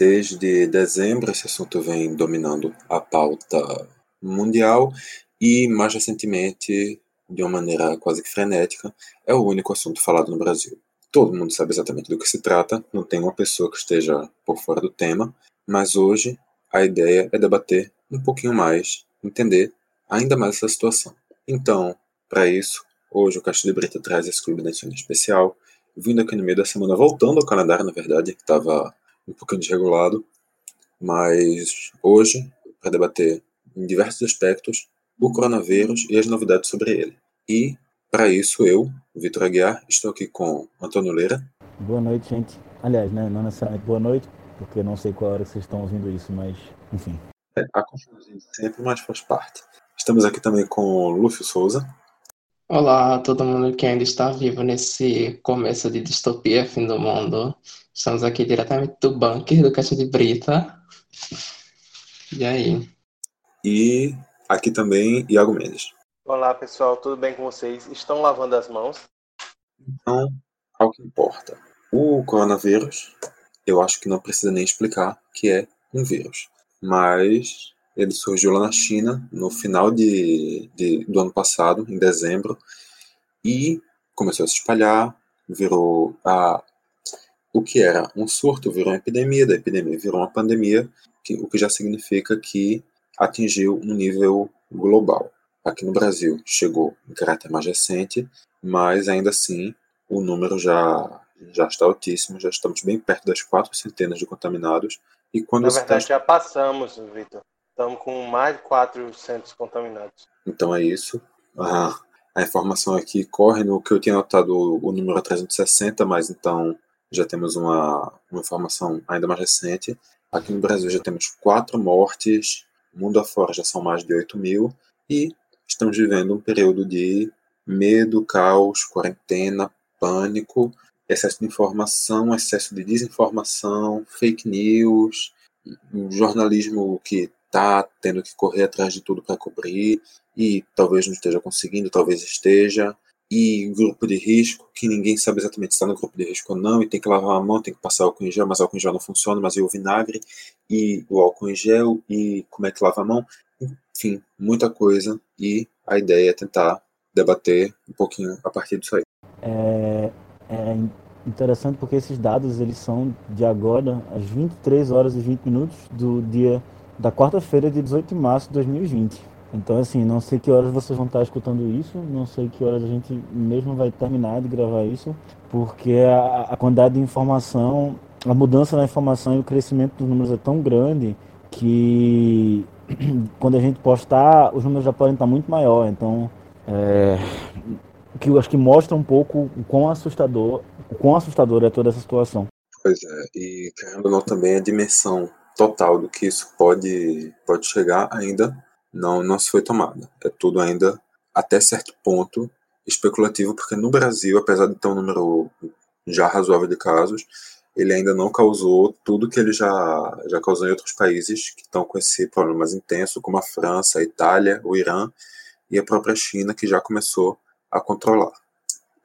Desde dezembro, esse assunto vem dominando a pauta mundial e, mais recentemente, de uma maneira quase que frenética, é o único assunto falado no Brasil. Todo mundo sabe exatamente do que se trata, não tem uma pessoa que esteja por fora do tema, mas hoje a ideia é debater um pouquinho mais, entender ainda mais essa situação. Então, para isso, hoje o Caixa de Brita traz esse Clube da especial, vindo aqui no meio da semana, voltando ao Canadá, na verdade, que estava um pouquinho desregulado, mas hoje, para debater em diversos aspectos o coronavírus e as novidades sobre ele. E, para isso, eu, Vitor Aguiar, estou aqui com Antônio Leira. Boa noite, gente. Aliás, né, não necessariamente boa noite, porque não sei qual hora vocês estão ouvindo isso, mas, enfim. É, a confusão sempre, mas faz parte. Estamos aqui também com Lúcio Souza. Olá a todo mundo que ainda está vivo nesse começo de distopia, fim do mundo. Estamos aqui diretamente do bunker do Caixa de Brita. E aí? E aqui também Iago Mendes. Olá pessoal, tudo bem com vocês? Estão lavando as mãos? Então, ao que importa. O coronavírus, eu acho que não precisa nem explicar que é um vírus. Mas ele surgiu lá na China no final de, de, do ano passado, em dezembro, e começou a se espalhar, virou a, o que era um surto, virou uma epidemia, da epidemia virou uma pandemia, que, o que já significa que atingiu um nível global. Aqui no Brasil chegou em caráter mais recente, mas ainda assim o número já, já está altíssimo, já estamos bem perto das quatro centenas de contaminados. E quando Na verdade, está... já passamos, Vitor. Estamos com mais de 400 contaminados. Então é isso. Ah, a informação aqui corre no que eu tinha notado o número 360, mas então já temos uma, uma informação ainda mais recente. Aqui no Brasil já temos quatro mortes, mundo afora já são mais de 8 mil, e estamos vivendo um período de medo, caos, quarentena, pânico, excesso de informação, excesso de desinformação, fake news, um jornalismo que está tendo que correr atrás de tudo para cobrir e talvez não esteja conseguindo, talvez esteja. E grupo de risco, que ninguém sabe exatamente se está no grupo de risco ou não, e tem que lavar a mão, tem que passar álcool em gel, mas álcool em gel não funciona, mas e o vinagre, e o álcool em gel, e como é que lava a mão. Enfim, muita coisa, e a ideia é tentar debater um pouquinho a partir disso aí. É, é interessante porque esses dados eles são de agora, às 23 horas e 20 minutos do dia da quarta-feira de 18 de março de 2020. Então, assim, não sei que horas vocês vão estar escutando isso, não sei que horas a gente mesmo vai terminar de gravar isso, porque a, a quantidade de informação, a mudança na informação e o crescimento dos números é tão grande que quando a gente postar, os números já podem estar muito maior. Então, é, que eu acho que mostra um pouco o quão assustador, o quão assustador é toda essa situação. Pois é, e querendo ou não também a dimensão total do que isso pode, pode chegar ainda não, não se foi tomada. É tudo ainda, até certo ponto, especulativo, porque no Brasil, apesar de ter um número já razoável de casos, ele ainda não causou tudo que ele já, já causou em outros países que estão com esse problema mais intenso, como a França, a Itália, o Irã e a própria China, que já começou a controlar.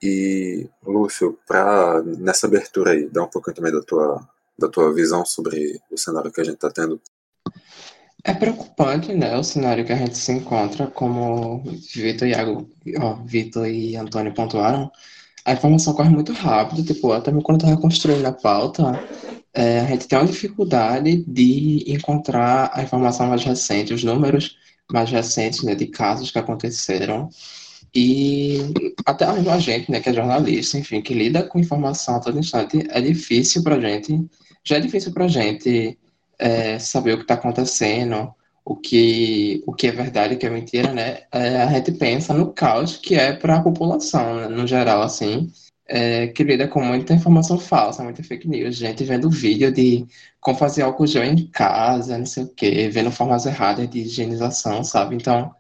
E, Lúcio, para nessa abertura aí, dar um pouquinho também da tua da tua visão sobre o cenário que a gente está tendo? É preocupante, né, o cenário que a gente se encontra, como Vitor, Iago, ó, Vitor e Antônio pontuaram, a informação corre muito rápido, tipo, até quando eu estava construindo a pauta, é, a gente tem uma dificuldade de encontrar a informação mais recente, os números mais recentes, né, de casos que aconteceram, e até mesmo a gente, né, que é jornalista, enfim, que lida com informação a todo instante, é difícil para a gente já é difícil para a gente é, saber o que está acontecendo, o que, o que é verdade o que é mentira, né? É, a gente pensa no caos que é para a população, né? no geral, assim, é, que lida com muita informação falsa, muita fake news, gente vendo vídeo de como fazer álcool gel em casa, não sei o quê, vendo formas erradas de higienização, sabe? Então,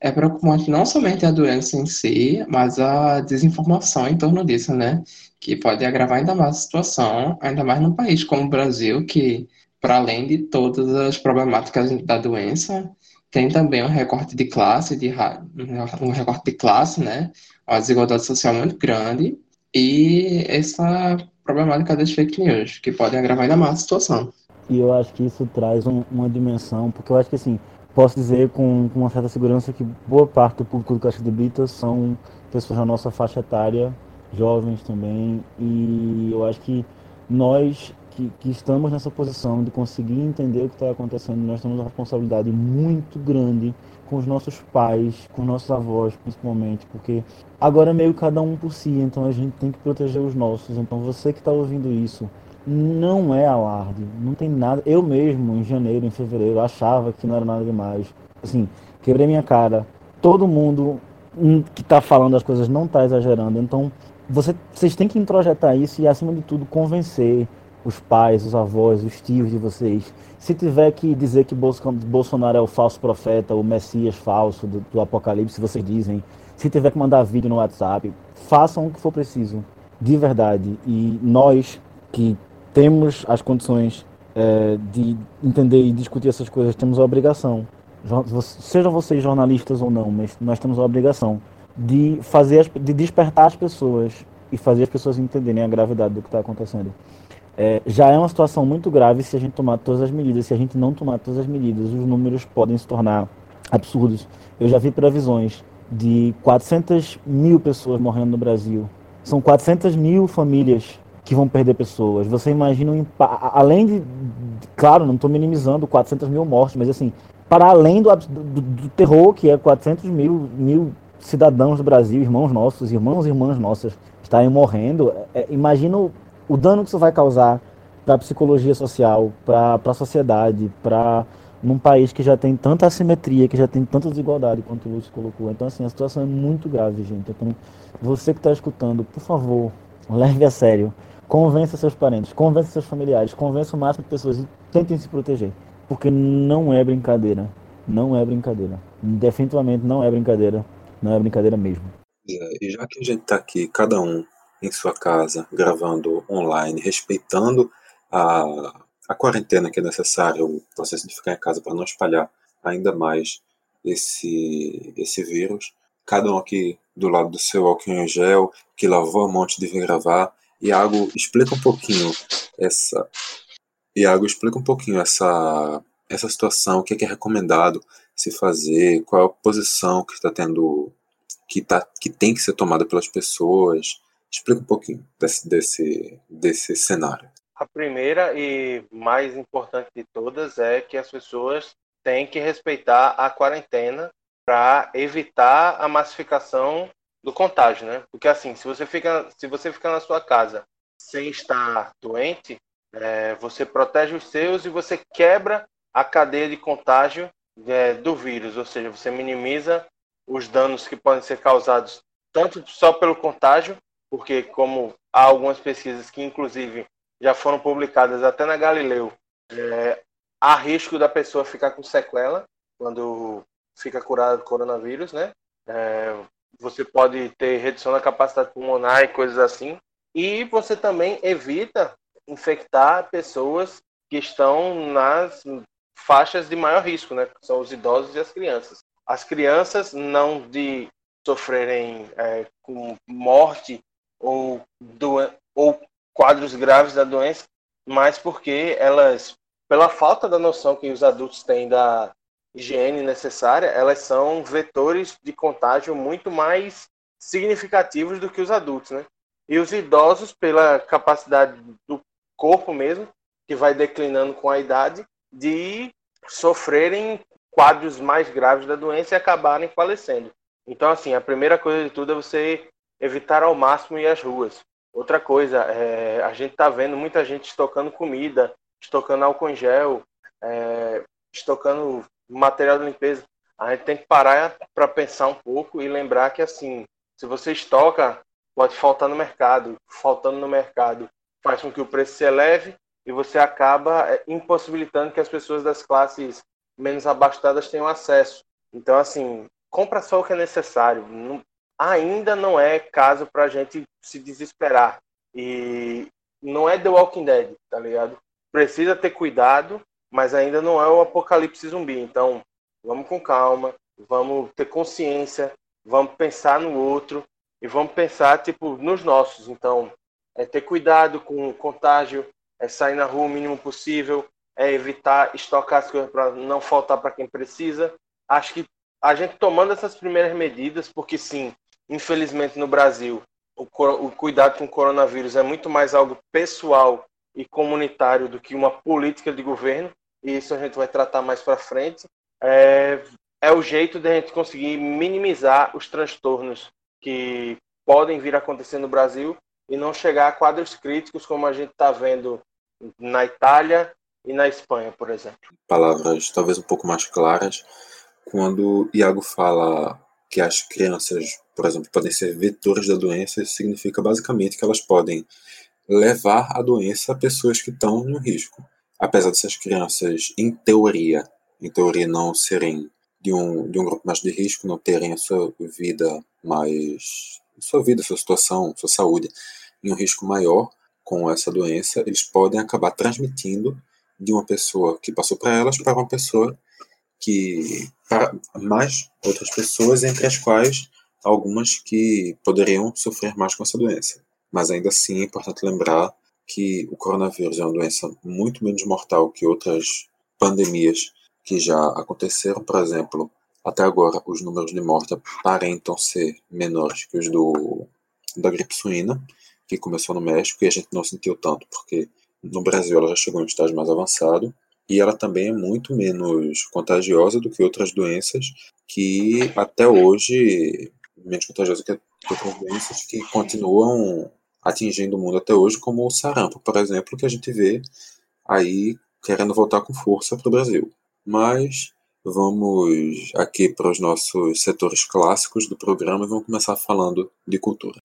é preocupante não somente a doença em si, mas a desinformação em torno disso, né? Que pode agravar ainda mais a situação, ainda mais num país como o Brasil, que, para além de todas as problemáticas da doença, tem também um recorte de classe, de, um recorte de classe, né? Uma desigualdade social muito grande e essa problemática das fake news, que podem agravar ainda mais a situação. E eu acho que isso traz um, uma dimensão, porque eu acho que assim, posso dizer com, com, uma certa segurança que boa parte do público do Caixa de Britas são pessoas da nossa faixa etária, jovens também, e eu acho que nós que, que estamos nessa posição de conseguir entender o que está acontecendo, nós temos uma responsabilidade muito grande com os nossos pais, com os nossos avós, principalmente, porque agora é meio cada um por si, então a gente tem que proteger os nossos. Então você que está ouvindo isso, não é alarde, não tem nada. Eu mesmo, em janeiro, em fevereiro, achava que não era nada demais. Assim, quebrei minha cara. Todo mundo que está falando as coisas não está exagerando. Então, você, vocês têm que introjetar isso e, acima de tudo, convencer os pais, os avós, os tios de vocês. Se tiver que dizer que Bolsonaro é o falso profeta, o Messias falso do, do Apocalipse, vocês dizem. Se tiver que mandar vídeo no WhatsApp, façam o que for preciso, de verdade. E nós que temos as condições é, de entender e discutir essas coisas, temos a obrigação, sejam vocês jornalistas ou não, mas nós temos a obrigação de fazer, as, de despertar as pessoas e fazer as pessoas entenderem a gravidade do que está acontecendo. É, já é uma situação muito grave se a gente tomar todas as medidas. Se a gente não tomar todas as medidas, os números podem se tornar absurdos. Eu já vi previsões de 400 mil pessoas morrendo no Brasil. São 400 mil famílias que vão perder pessoas. Você imagina, um, além de, claro, não estou minimizando 400 mil mortes, mas assim, para além do, do, do, terror que é 400 mil, mil cidadãos do Brasil, irmãos nossos, irmãos e irmãs nossas, estarem morrendo, é, imagina o, o dano que isso vai causar para a psicologia social, para a sociedade, para num país que já tem tanta assimetria, que já tem tanta desigualdade quanto o Lúcio colocou. Então, assim, a situação é muito grave, gente. Então, você que está escutando, por favor, leve a sério. Convença seus parentes, convença seus familiares, convença o máximo de pessoas e tentem se proteger. Porque não é brincadeira. Não é brincadeira. Definitivamente não é brincadeira. Não é brincadeira mesmo. E já que a gente está aqui, cada um em sua casa, gravando online, respeitando a, a quarentena que é necessária, o processo de ficar em casa para não espalhar ainda mais esse, esse vírus. Cada um aqui do lado do seu álcool em gel, que lavou a mão antes de vir gravar. Iago, explica um pouquinho essa. Iago, explica um pouquinho essa, essa situação, o que é, que é recomendado se fazer, qual é a posição que está tendo, que, tá, que tem que ser tomada pelas pessoas, Explica um pouquinho desse, desse, desse cenário. A primeira e mais importante de todas é que as pessoas têm que respeitar a quarentena para evitar a massificação do contágio, né? Porque assim, se você fica, se você fica na sua casa sem estar doente, é, você protege os seus e você quebra a cadeia de contágio é, do vírus, ou seja, você minimiza os danos que podem ser causados tanto só pelo contágio porque como há algumas pesquisas que inclusive já foram publicadas até na Galileu, é, há risco da pessoa ficar com sequela quando fica curada do coronavírus, né? É, você pode ter redução da capacidade pulmonar e coisas assim. E você também evita infectar pessoas que estão nas faixas de maior risco, né? São os idosos e as crianças. As crianças não de sofrerem é, com morte ou, ou quadros graves da doença, mas porque elas, pela falta da noção que os adultos têm da higiene necessária, elas são vetores de contágio muito mais significativos do que os adultos, né? E os idosos, pela capacidade do corpo mesmo, que vai declinando com a idade, de sofrerem quadros mais graves da doença e acabarem falecendo. Então, assim, a primeira coisa de tudo é você evitar ao máximo ir às ruas. Outra coisa, é, a gente está vendo muita gente estocando comida, estocando álcool em gel, é, estocando material de limpeza. A gente tem que parar para pensar um pouco e lembrar que, assim, se você estoca, pode faltar no mercado. Faltando no mercado faz com que o preço se eleve e você acaba é, impossibilitando que as pessoas das classes menos abastadas tenham acesso. Então, assim, compra só o que é necessário. Não, ainda não é caso para a gente se desesperar. E não é The Walking Dead, tá ligado? Precisa ter cuidado, mas ainda não é o apocalipse zumbi. Então, vamos com calma, vamos ter consciência, vamos pensar no outro e vamos pensar, tipo, nos nossos. Então, é ter cuidado com o contágio, é sair na rua o mínimo possível, é evitar estocar as coisas para não faltar para quem precisa. Acho que a gente tomando essas primeiras medidas, porque sim, infelizmente no Brasil, o, o cuidado com o coronavírus é muito mais algo pessoal e comunitário do que uma política de governo, e isso a gente vai tratar mais para frente. É, é o jeito de a gente conseguir minimizar os transtornos que podem vir a acontecer no Brasil e não chegar a quadros críticos como a gente está vendo na Itália e na Espanha, por exemplo. Palavras talvez um pouco mais claras. Quando Iago fala que as crianças, por exemplo, podem ser vetores da doença, isso significa basicamente que elas podem levar a doença a pessoas que estão no risco. Apesar dessas crianças, em teoria, em teoria não serem de um, de um grupo mais de risco, não terem a sua vida mais. sua vida, sua situação, sua saúde em um risco maior com essa doença, eles podem acabar transmitindo de uma pessoa que passou para elas para uma pessoa que. para mais outras pessoas, entre as quais algumas que poderiam sofrer mais com essa doença. Mas ainda assim é importante lembrar que o coronavírus é uma doença muito menos mortal que outras pandemias que já aconteceram, por exemplo, até agora os números de morte aparentam ser menores que os do, da gripe suína, que começou no México e a gente não sentiu tanto, porque no Brasil ela já chegou em um estágio mais avançado e ela também é muito menos contagiosa do que outras doenças que até hoje, menos contagiosa que outras doenças que continuam atingindo o mundo até hoje, como o sarampo, por exemplo, que a gente vê aí querendo voltar com força para o Brasil. Mas vamos aqui para os nossos setores clássicos do programa e vamos começar falando de cultura.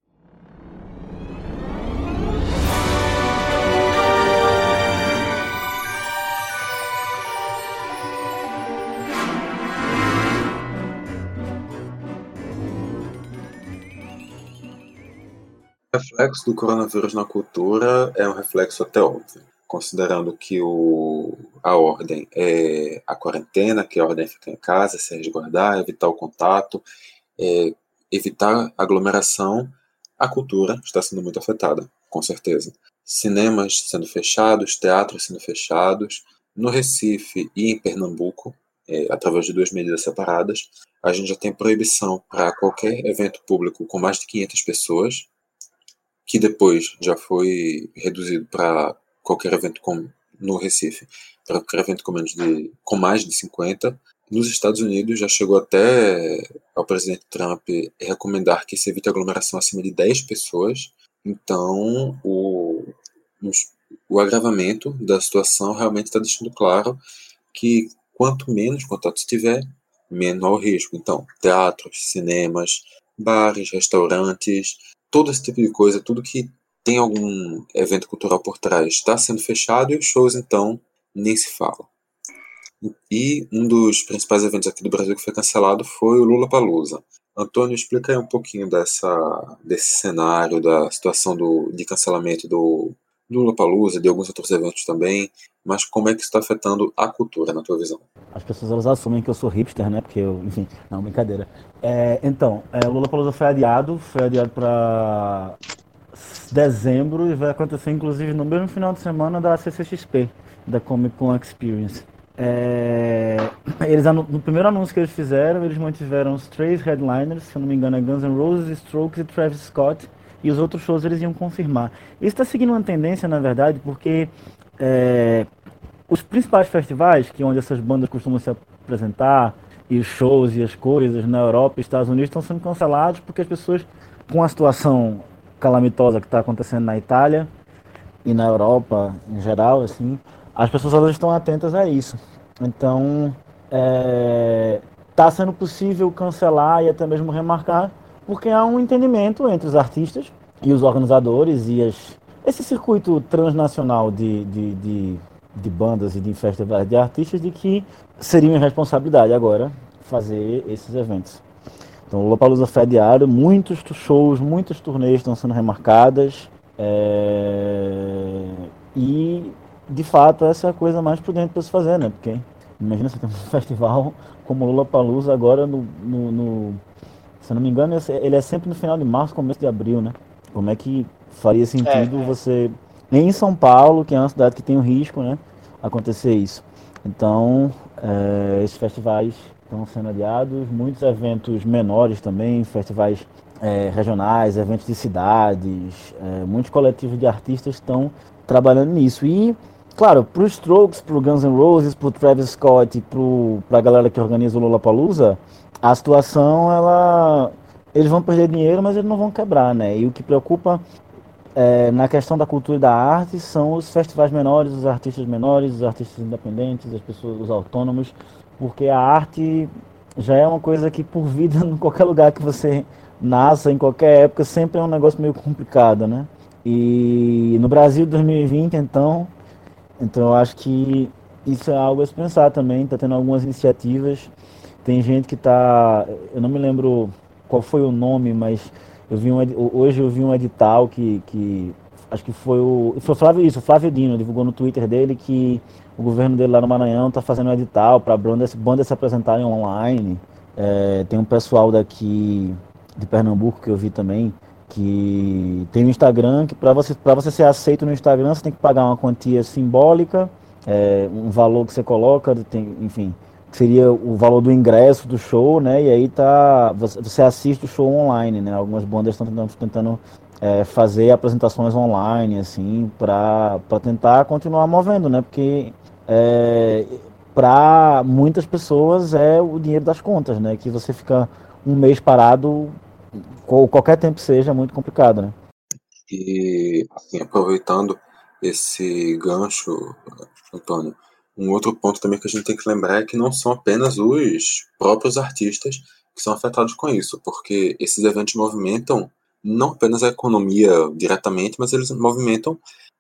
O reflexo do coronavírus na cultura é um reflexo até óbvio considerando que o, a ordem é a quarentena, que a ordem é ficar em casa, se resguardar, evitar o contato, é, evitar aglomeração, a cultura está sendo muito afetada, com certeza. Cinemas sendo fechados, teatros sendo fechados. No Recife e em Pernambuco, é, através de duas medidas separadas, a gente já tem proibição para qualquer evento público com mais de 500 pessoas, que depois já foi reduzido para qualquer evento com, no Recife, para qualquer evento com, menos de, com mais de 50. Nos Estados Unidos já chegou até ao presidente Trump recomendar que se evite aglomeração acima de 10 pessoas. Então, o, o agravamento da situação realmente está deixando claro que quanto menos contato tiver, menor o risco. Então, teatros, cinemas, bares, restaurantes, todo esse tipo de coisa, tudo que tem algum evento cultural por trás, está sendo fechado e os shows, então, nem se fala. E um dos principais eventos aqui do Brasil que foi cancelado foi o Lula Palusa. Antônio, explica aí um pouquinho dessa, desse cenário, da situação do, de cancelamento do, do Lula Palusa, de alguns outros eventos também, mas como é que isso está afetando a cultura, na tua visão? As pessoas elas assumem que eu sou hipster, né? Porque eu, enfim, não, brincadeira. É, então, é, Lula Palusa foi adiado, foi adiado para dezembro e vai acontecer inclusive no mesmo final de semana da CCXP, da Comic Con Experience. É, eles, no primeiro anúncio que eles fizeram, eles mantiveram os três headliners, se eu não me engano é Guns N' Roses, Strokes e Travis Scott, e os outros shows eles iam confirmar. Isso está seguindo uma tendência, na verdade, porque é, os principais festivais, que é onde essas bandas costumam se apresentar, e os shows e as coisas na Europa e Estados Unidos estão sendo cancelados porque as pessoas, com a situação calamitosa que está acontecendo na Itália e na Europa em geral, assim, as pessoas elas estão atentas a isso. Então, está é, tá sendo possível cancelar e até mesmo remarcar, porque há um entendimento entre os artistas e os organizadores e as, esse circuito transnacional de, de, de, de bandas e de festivais de artistas de que seria uma responsabilidade agora fazer esses eventos. Então, o Lollapalooza foi adiado, muitos shows, muitas turnês estão sendo remarcadas. É... E, de fato, essa é a coisa mais prudente para se fazer, né? Porque imagina você ter um festival como o Lollapalooza agora no, no, no, Se eu não me engano, ele é sempre no final de março, começo de abril, né? Como é que faria sentido é, é. você, nem em São Paulo, que é uma cidade que tem um risco, né, acontecer isso. Então, é, esses festivais estão sendo adiados, muitos eventos menores também, festivais é, regionais, eventos de cidades, é, muitos coletivos de artistas estão trabalhando nisso. E, claro, para os Strokes, para o Guns N' Roses, para o Travis Scott e para a galera que organiza o Lollapalooza, a situação, ela, eles vão perder dinheiro, mas eles não vão quebrar, né? E o que preocupa é, na questão da cultura e da arte são os festivais menores, os artistas menores, os artistas independentes, as pessoas, os autônomos, porque a arte já é uma coisa que por vida em qualquer lugar que você nasça, em qualquer época, sempre é um negócio meio complicado, né? E no Brasil 2020, então, então eu acho que isso é algo a se pensar também, está tendo algumas iniciativas. Tem gente que está, eu não me lembro qual foi o nome, mas eu vi um, hoje eu vi um edital que, que acho que foi o. Foi o Flávio, isso, Flávio Dino divulgou no Twitter dele que o governo dele lá no Maranhão está fazendo um edital para bandas, bandas se apresentarem online. É, tem um pessoal daqui de Pernambuco que eu vi também, que tem um Instagram que para você, você ser aceito no Instagram você tem que pagar uma quantia simbólica, é, um valor que você coloca, tem, enfim, seria o valor do ingresso do show, né? E aí tá você assiste o show online, né? Algumas bandas estão tentando, tentando é, fazer apresentações online, assim, para tentar continuar movendo, né? Porque é, para muitas pessoas é o dinheiro das contas, né? Que você fica um mês parado, qualquer tempo seja, é muito complicado, né? E assim, aproveitando esse gancho, Antônio, um outro ponto também que a gente tem que lembrar é que não são apenas os próprios artistas que são afetados com isso, porque esses eventos movimentam não apenas a economia diretamente, mas eles movimentam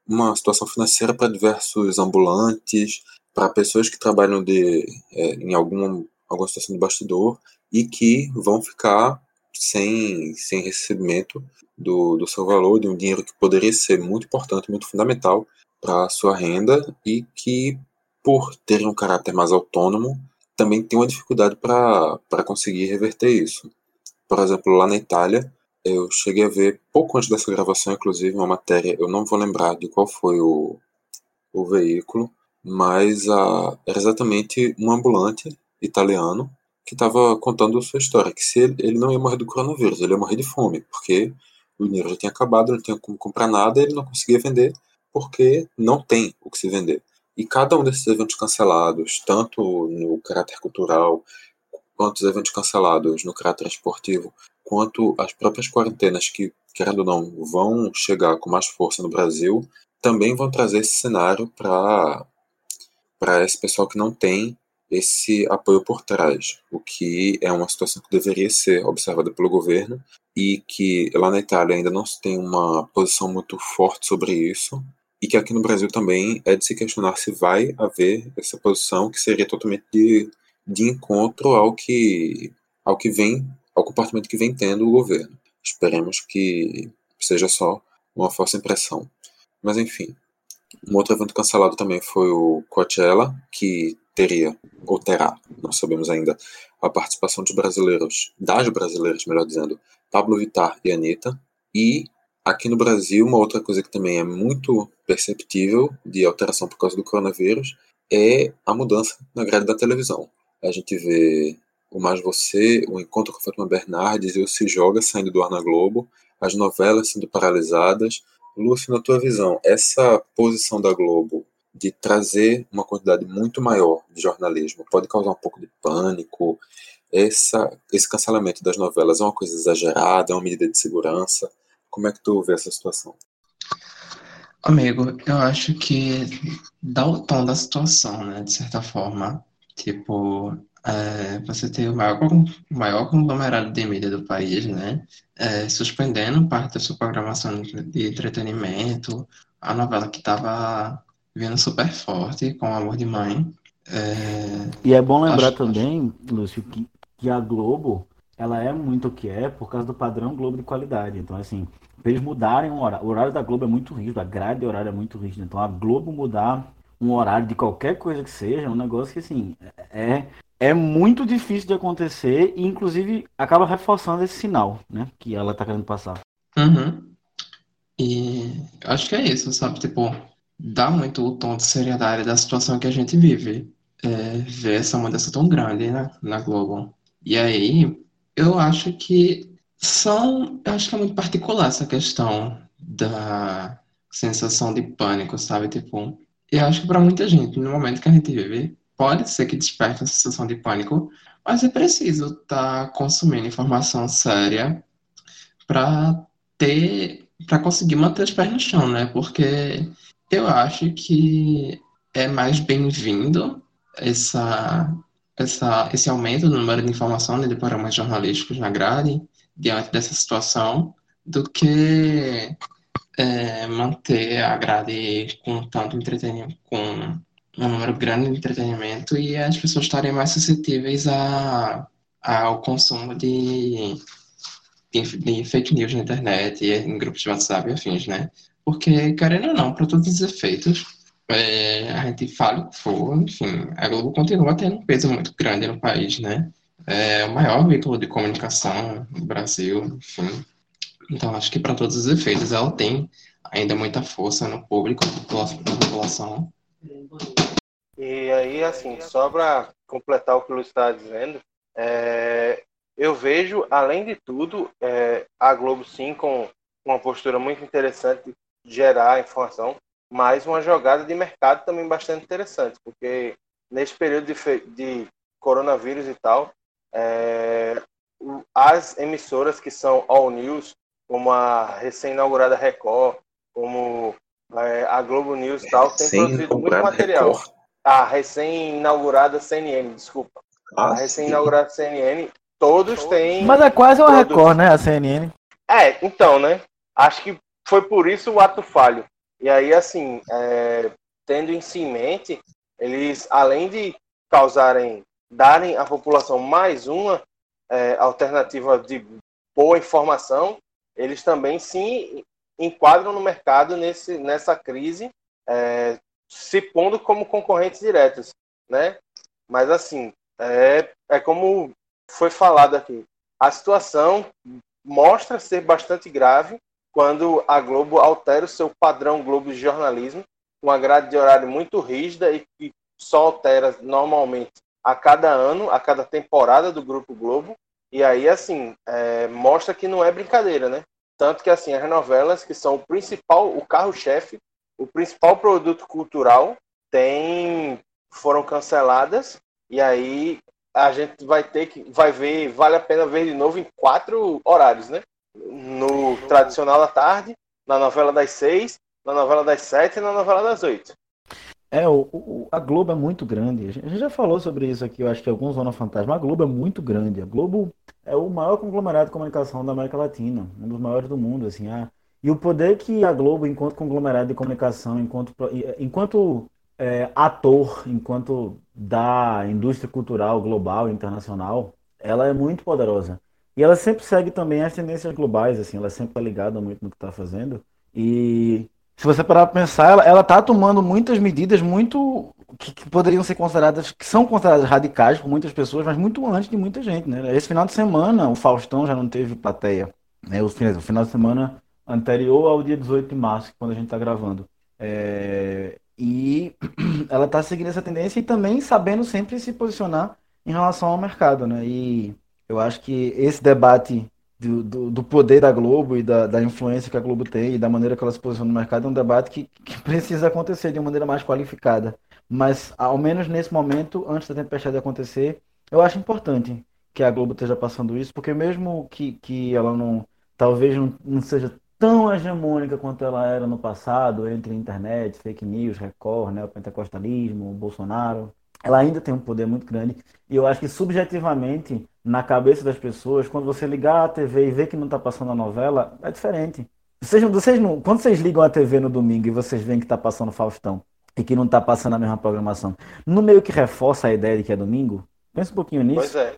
uma situação financeira para diversos ambulantes, para pessoas que trabalham de, é, em alguma, alguma situação de bastidor e que vão ficar sem, sem recebimento do, do seu valor, de um dinheiro que poderia ser muito importante, muito fundamental para a sua renda e que por ter um caráter mais autônomo, também tem uma dificuldade para conseguir reverter isso. Por exemplo, lá na Itália, eu cheguei a ver, pouco antes dessa gravação, inclusive, uma matéria, eu não vou lembrar de qual foi o, o veículo, mas a, era exatamente um ambulante italiano que estava contando sua história, que se ele, ele, não ia morrer do coronavírus, ele ia morrer de fome, porque o dinheiro já tinha acabado, não tinha como comprar nada, ele não conseguia vender, porque não tem o que se vender. E cada um desses eventos cancelados, tanto no caráter cultural, quanto os eventos cancelados no caráter esportivo, quanto as próprias quarentenas que, querendo ou não, vão chegar com mais força no Brasil, também vão trazer esse cenário para esse pessoal que não tem esse apoio por trás, o que é uma situação que deveria ser observada pelo governo e que lá na Itália ainda não se tem uma posição muito forte sobre isso, e que aqui no Brasil também é de se questionar se vai haver essa posição que seria totalmente de, de encontro ao que, ao que vem, ao comportamento que vem tendo o governo. Esperemos que seja só uma falsa impressão. Mas enfim, um outro evento cancelado também foi o Coachella, que teria, ou terá, não sabemos ainda, a participação de brasileiros, das brasileiras, melhor dizendo, Pablo Vittar e Anitta, e Aqui no Brasil, uma outra coisa que também é muito perceptível de alteração por causa do coronavírus é a mudança na grade da televisão. A gente vê o Mais Você, o Encontro com a Fátima Bernardes e o Se Joga saindo do ar na Globo, as novelas sendo paralisadas. Lúcio, na tua visão, essa posição da Globo de trazer uma quantidade muito maior de jornalismo pode causar um pouco de pânico? Essa, esse cancelamento das novelas é uma coisa exagerada, é uma medida de segurança? Como é que tu vê essa situação? Amigo, eu acho que dá o tom da situação, né? De certa forma. Tipo, é, você tem o maior, o maior conglomerado de mídia do país, né? É, suspendendo parte da sua programação de entretenimento, a novela que estava vindo super forte com o Amor de Mãe. É, e é bom lembrar acho, também, acho... Lúcio, que, que a Globo ela é muito o que é por causa do padrão Globo de qualidade. Então, assim, pra eles mudarem o horário. O horário da Globo é muito rígido, a grade de horário é muito rígida. Então, a Globo mudar um horário de qualquer coisa que seja é um negócio que, assim, é, é muito difícil de acontecer e, inclusive, acaba reforçando esse sinal, né? Que ela tá querendo passar. Uhum. E acho que é isso, sabe? Tipo, dá muito o tom de seriedade da situação que a gente vive. É, ver essa mudança tão grande né, na Globo. E aí, eu acho que são. Eu acho que é muito particular essa questão da sensação de pânico, sabe? Tipo, eu acho que para muita gente, no momento que a gente vive, pode ser que desperte a sensação de pânico, mas é preciso estar tá consumindo informação séria para ter, para conseguir manter os pés no chão, né? Porque eu acho que é mais bem-vindo essa, essa, esse aumento do número de informação né, de programas jornalísticos na grade diante dessa situação do que é, manter a grade com tanto entretenimento, com um número grande de entretenimento e as pessoas estarem mais suscetíveis a, ao consumo de, de, de, fake news na internet em grupos de WhatsApp e afins, né? Porque, querendo ou não, para todos os efeitos, é, a gente fala o que for, enfim, a Globo continua tendo um peso muito grande no país, né? É o maior veículo de comunicação no Brasil, enfim. Então, acho que para todos os efeitos, ela tem ainda muita força no público, na população. E aí, assim, só para completar o que o Luiz está dizendo, é, eu vejo, além de tudo, é, a Globo sim com uma postura muito interessante de gerar informação, mas uma jogada de mercado também bastante interessante, porque nesse período de, de coronavírus e tal, é, as emissoras que são All News, como a recém-inaugurada Record, como é, a Globo News e tal, tem produzido muito material. Record. A recém-inaugurada CNN, desculpa. Ah, a recém-inaugurada CNN, todos têm. Mas é quase uma Record, né? A CNN. É, então, né? Acho que foi por isso o ato falho. E aí, assim, é, tendo isso em mente, eles, além de causarem, darem à população mais uma é, alternativa de boa informação, eles também se enquadram no mercado nesse, nessa crise, é, se pondo como concorrentes diretos, né? Mas assim, é, é como foi falado aqui, a situação mostra ser bastante grave quando a Globo altera o seu padrão Globo de jornalismo, uma grade de horário muito rígida e que só altera normalmente a cada ano, a cada temporada do Grupo Globo. E aí, assim, é, mostra que não é brincadeira, né? Tanto que, assim, as novelas, que são o principal, o carro-chefe, o principal produto cultural, tem, foram canceladas. E aí a gente vai ter que, vai ver, vale a pena ver de novo em quatro horários, né? No tradicional da tarde, na novela das seis, na novela das sete e na novela das oito. É, o, o, a Globo é muito grande. A gente já falou sobre isso aqui, eu acho que alguns Zona Fantasma. A Globo é muito grande. A Globo é o maior conglomerado de comunicação da América Latina, um dos maiores do mundo, assim. A, e o poder que a Globo, enquanto conglomerado de comunicação, enquanto, enquanto é, ator, enquanto da indústria cultural global internacional, ela é muito poderosa. E ela sempre segue também as tendências globais, assim, ela sempre está ligada muito no que está fazendo. E se você parar para pensar, ela, ela tá tomando muitas medidas muito que, que, poderiam ser consideradas, que são consideradas radicais por muitas pessoas, mas muito antes de muita gente, né? Esse final de semana, o Faustão já não teve plateia, né? O, o final de semana anterior ao dia 18 de março, quando a gente está gravando. É, e ela está seguindo essa tendência e também sabendo sempre se posicionar em relação ao mercado, né? E eu acho que esse debate do, do, do, poder da Globo e da, da, influência que a Globo tem e da maneira que ela se posiciona no mercado é um debate que, que precisa acontecer de uma maneira mais qualificada. Mas, ao menos nesse momento, antes da tempestade acontecer, eu acho importante que a Globo esteja passando isso, porque mesmo que, que ela não, talvez não, não seja tão hegemônica quanto ela era no passado, entre internet, fake news, Record, né, o pentecostalismo, o Bolsonaro, ela ainda tem um poder muito grande. E eu acho que subjetivamente, na cabeça das pessoas, quando você ligar a TV e ver que não está passando a novela, é diferente. Vocês, vocês não, quando vocês ligam a TV no domingo e vocês veem que está passando Faustão e que não está passando a mesma programação, no meio que reforça a ideia de que é domingo? Pensa um pouquinho nisso. Pois é.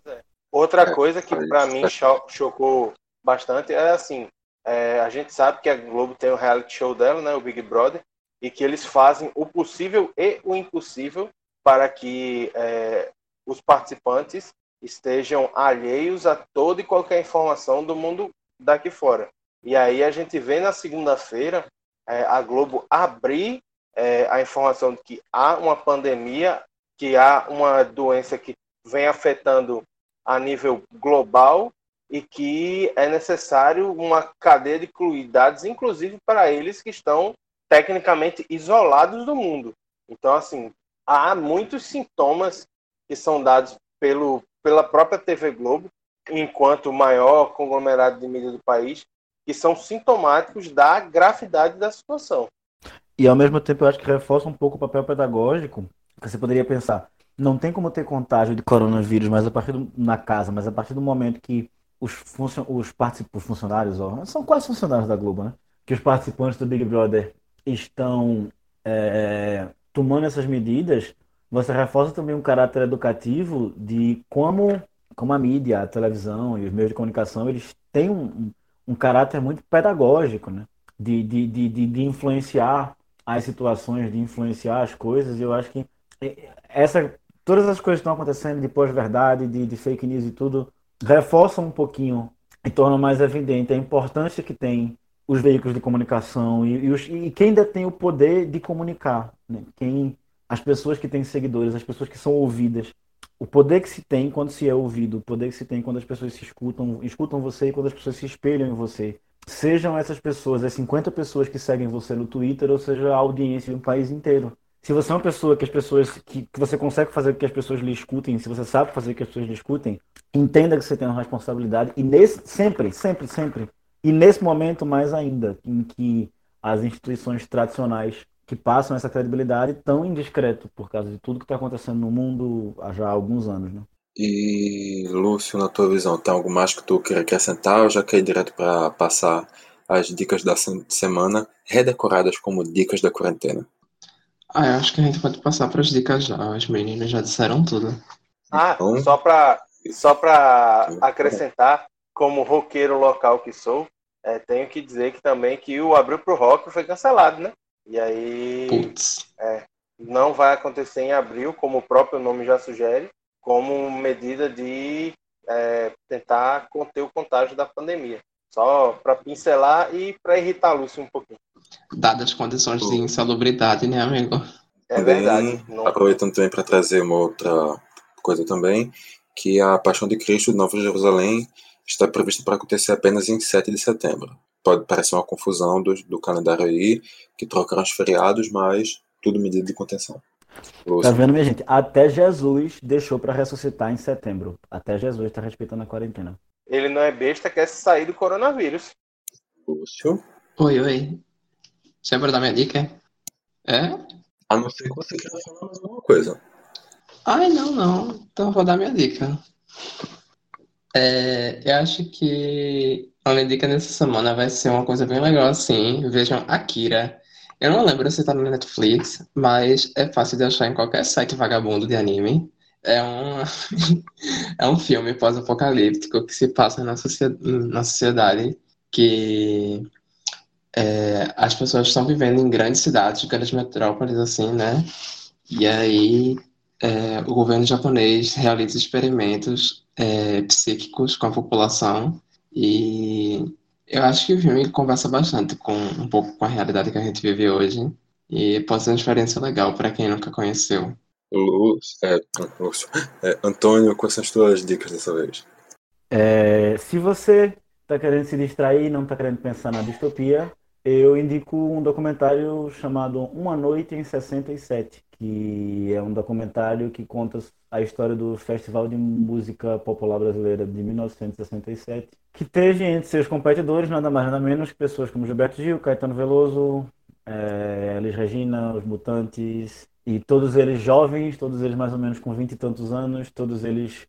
Outra coisa que para mim chocou bastante é assim, é, a gente sabe que a Globo tem o reality show dela, né, o Big Brother, e que eles fazem o possível e o impossível para que é, os participantes estejam alheios a toda e qualquer informação do mundo daqui fora. E aí a gente vê na segunda-feira é, a Globo abrir é, a informação de que há uma pandemia, que há uma doença que vem afetando a nível global e que é necessário uma cadeia de cuidados, inclusive para eles que estão tecnicamente isolados do mundo. Então, assim, há muitos sintomas que são dados pelo, pela própria TV Globo, enquanto o maior conglomerado de mídia do país, que são sintomáticos da gravidade da situação. E ao mesmo tempo eu acho que reforça um pouco o papel pedagógico, que você poderia pensar, não tem como ter contágio de coronavírus, mas a partir do, na casa, mas a partir do momento que os, funcion, os, os funcionários, ó, são quase funcionários da Globo, né? Que os participantes do Big Brother estão é, tomando essas medidas, você reforça também um caráter educativo de como, como a mídia, a televisão e os meios de comunicação, eles têm um, um caráter muito pedagógico, né? De, de, de, de, influenciar as situações, de influenciar as coisas. E eu acho que essa, todas as coisas que estão acontecendo de pós-verdade, de, de fake news e tudo, reforçam um pouquinho e tornam mais evidente a importância que tem os veículos de comunicação e, e, os, e quem detém o poder de comunicar, né? quem as pessoas que têm seguidores, as pessoas que são ouvidas, o poder que se tem quando se é ouvido, o poder que se tem quando as pessoas se escutam, escutam você e quando as pessoas se espelham em você. Sejam essas pessoas, as 50 pessoas que seguem você no Twitter, ou seja, a audiência de um país inteiro. Se você é uma pessoa que as pessoas que, que você consegue fazer com que as pessoas lhe escutem, se você sabe fazer com que as pessoas lhe escutem, entenda que você tem uma responsabilidade e nesse sempre, sempre, sempre e nesse momento mais ainda em que as instituições tradicionais que passam essa credibilidade tão indiscreto por causa de tudo que está acontecendo no mundo há já alguns anos, né? E Lúcio, na tua visão, tem algo mais que tu queira acrescentar ou já quer ir direto para passar as dicas da semana redecoradas como dicas da quarentena? Ah, eu acho que a gente pode passar para as dicas já. As meninas já disseram tudo. Ah, então... só para só para acrescentar, como roqueiro local que sou, é, tenho que dizer que também que o Abril pro Rock foi cancelado, né? E aí é, não vai acontecer em abril, como o próprio nome já sugere, como medida de é, tentar conter o contágio da pandemia. Só para pincelar e para irritar a Lúcia um pouquinho. Dadas as condições de insalubridade, né, amigo? É verdade. Não... Aproveitando também para trazer uma outra coisa também, que a Paixão de Cristo de Nova Jerusalém está prevista para acontecer apenas em 7 de setembro pode parecer uma confusão do, do calendário aí, que trocaram os feriados, mas tudo medida de contenção. Tá vendo, minha gente? Até Jesus deixou para ressuscitar em setembro. Até Jesus está respeitando a quarentena. Ele não é besta, quer sair do coronavírus. Lúcio? Oi, oi. Você é para dar minha dica? É? A não ser que você queira falar mais alguma coisa. Ai, não, não. Então eu vou dar minha dica. É, eu acho que a minha dica nessa semana vai ser uma coisa bem legal, assim. Vejam Akira. Eu não lembro se tá na Netflix, mas é fácil de achar em qualquer site vagabundo de anime. É um, é um filme pós-apocalíptico que se passa na, sociedade, na sociedade que é, as pessoas estão vivendo em grandes cidades, grandes metrópoles, assim, né? E aí é, o governo japonês realiza experimentos é, psíquicos com a população e eu acho que o filme conversa bastante com um pouco com a realidade que a gente vive hoje e pode ser uma experiência legal para quem nunca conheceu. Lúcio, é, Lúcio, é, Antônio, quais são as tuas dicas dessa vez? É, se você está querendo se distrair, não está querendo pensar na distopia, eu indico um documentário chamado Uma Noite em 67, que é um documentário que conta a história do Festival de Música Popular Brasileira de 1967, que teve entre seus competidores nada mais nada menos que pessoas como Gilberto Gil, Caetano Veloso, é, Elis Regina, Os Mutantes, e todos eles jovens, todos eles mais ou menos com vinte e tantos anos, todos eles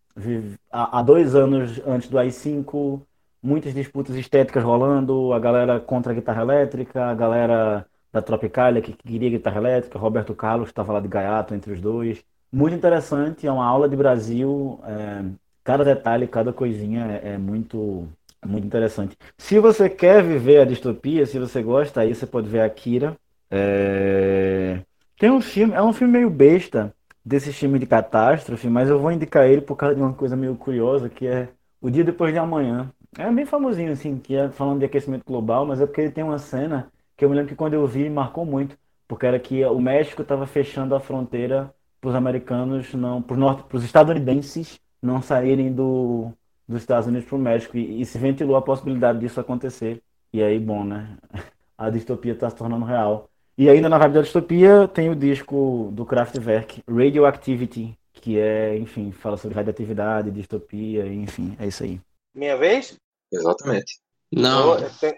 há dois anos antes do AI-5, muitas disputas estéticas rolando, a galera contra a guitarra elétrica, a galera da Tropicália que queria guitarra elétrica, Roberto Carlos estava lá de gaiato entre os dois. Muito interessante, é uma aula de Brasil, é, cada detalhe, cada coisinha é, é muito muito interessante. Se você quer viver a distopia, se você gosta, aí você pode ver Akira. É... Tem um filme, é um filme meio besta desse filme de catástrofe, mas eu vou indicar ele por causa de uma coisa meio curiosa, que é O Dia Depois de Amanhã, É bem famosinho, assim, que é falando de aquecimento global, mas é porque ele tem uma cena que eu me lembro que quando eu vi marcou muito, porque era que o México estava fechando a fronteira para os americanos não, para os estadunidenses não saírem do, dos Estados Unidos para o México e, e, se ventilou a possibilidade disso acontecer. E aí, bom, né? A distopia está se tornando real. E ainda na vibe da distopia tem o disco do Kraftwerk, Radioactivity, que é, enfim, fala sobre radioatividade, distopia, enfim, é isso aí. Minha vez? Exatamente. Não. Eu tenho,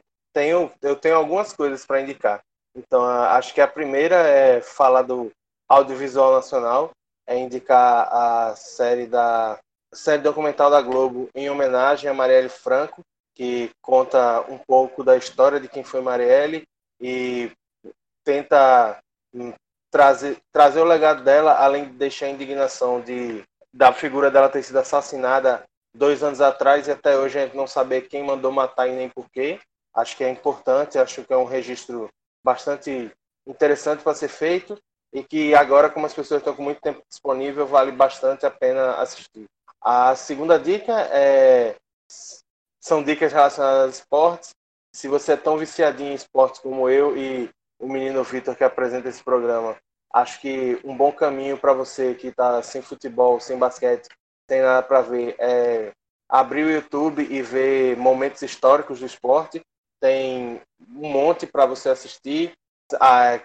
eu tenho algumas coisas para indicar. Então, acho que a primeira é falar do audiovisual nacional, é indicar a série da série documental da Globo em homenagem a Marielle Franco, que conta um pouco da história de quem foi Marielle e tenta hum, trazer, trazer o legado dela, além de deixar a indignação de, da figura dela ter sido assassinada dois anos atrás e até hoje a gente não saber quem mandou matar e nem porquê. Acho que é importante, acho que é um registro bastante interessante para ser feito e que agora, como as pessoas estão com muito tempo disponível, vale bastante a pena assistir. A segunda dica é são dicas relacionadas a esportes. Se você é tão viciadinho em esportes como eu e o menino Vitor que apresenta esse programa, acho que um bom caminho para você que está sem futebol, sem basquete, tem nada para ver, é abrir o YouTube e ver momentos históricos do esporte. Tem um monte para você assistir,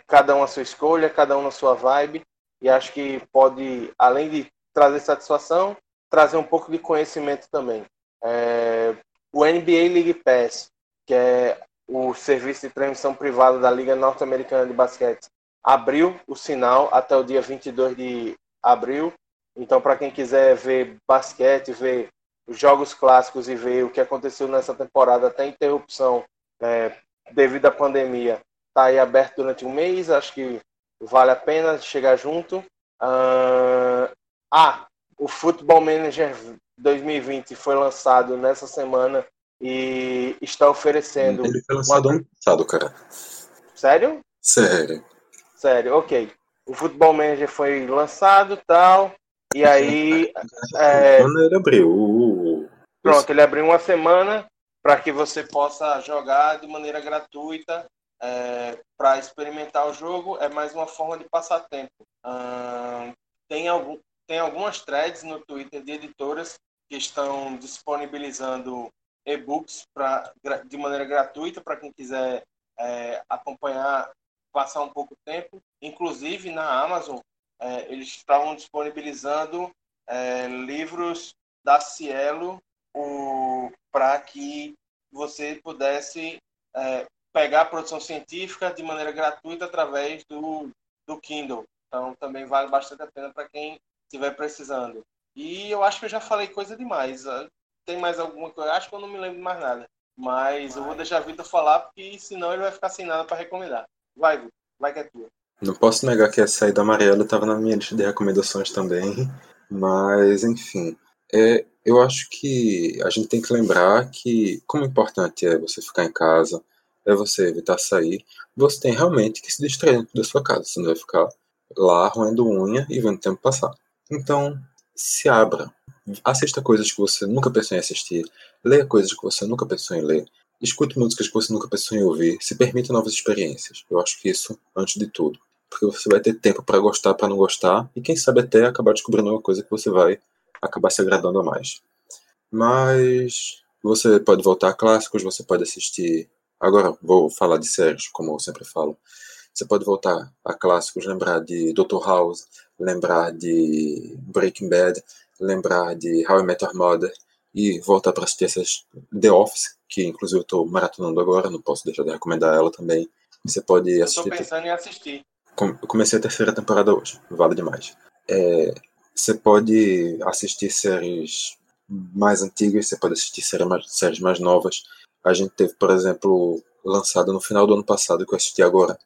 cada um a sua escolha, cada um na sua vibe. E acho que pode, além de trazer satisfação, trazer um pouco de conhecimento também. É, o NBA League Pass, que é o serviço de transmissão privada da Liga Norte-Americana de Basquete, abriu o sinal até o dia 22 de abril. Então, para quem quiser ver basquete, ver os jogos clássicos e ver o que aconteceu nessa temporada até interrupção é, devido à pandemia, está aí aberto durante um mês. Acho que vale a pena chegar junto. Uh, ah, o Football Manager 2020 foi lançado nessa semana e está oferecendo. Ele foi lançado uma... ano passado, cara. Sério? Sério. Sério, ok. O Football Manager foi lançado tal. E aí. é... Ele abriu. Pronto, ele abriu uma semana para que você possa jogar de maneira gratuita é, para experimentar o jogo. É mais uma forma de passar tempo. Tem, algum, tem algumas threads no Twitter de editoras que estão disponibilizando e-books pra, de maneira gratuita para quem quiser é, acompanhar, passar um pouco tempo. Inclusive na Amazon, é, eles estavam disponibilizando é, livros da Cielo para que você pudesse é, pegar a produção científica de maneira gratuita através do, do Kindle. Então também vale bastante a pena para quem estiver precisando. E eu acho que eu já falei coisa demais. Ah, tem mais alguma coisa? Acho que eu não me lembro mais nada. Mas eu vou deixar a Vitor falar, porque senão ele vai ficar sem nada para recomendar. Vai, Vitor. Vai que é tua. Não posso negar que essa aí da Amarela estava na minha lista de recomendações também. Mas, enfim. É, eu acho que a gente tem que lembrar que, como importante é você ficar em casa, é você evitar sair, você tem realmente que se distrair dentro da sua casa. Você não vai ficar lá roendo unha e vendo o tempo passar. Então, se abra. Assista coisas que você nunca pensou em assistir. Leia coisas que você nunca pensou em ler. Escute músicas que você nunca pensou em ouvir. Se permita novas experiências. Eu acho que isso, antes de tudo. Porque você vai ter tempo para gostar, para não gostar. E quem sabe até acabar descobrindo uma coisa que você vai acabar se agradando a mais. Mas você pode voltar a clássicos, você pode assistir. Agora vou falar de séries, como eu sempre falo. Você pode voltar a clássicos, lembrar de Dr. House, lembrar de Breaking Bad, lembrar de How I Met Your Mother e voltar para assistir essas The Office, que inclusive eu estou maratonando agora, não posso deixar de recomendar ela também. Você pode assistir. Estou pensando em assistir. Comecei a terceira temporada hoje, vale demais. É, você pode assistir séries mais antigas, você pode assistir séries mais, séries mais novas. A gente teve, por exemplo, lançado no final do ano passado, que eu assisti agora,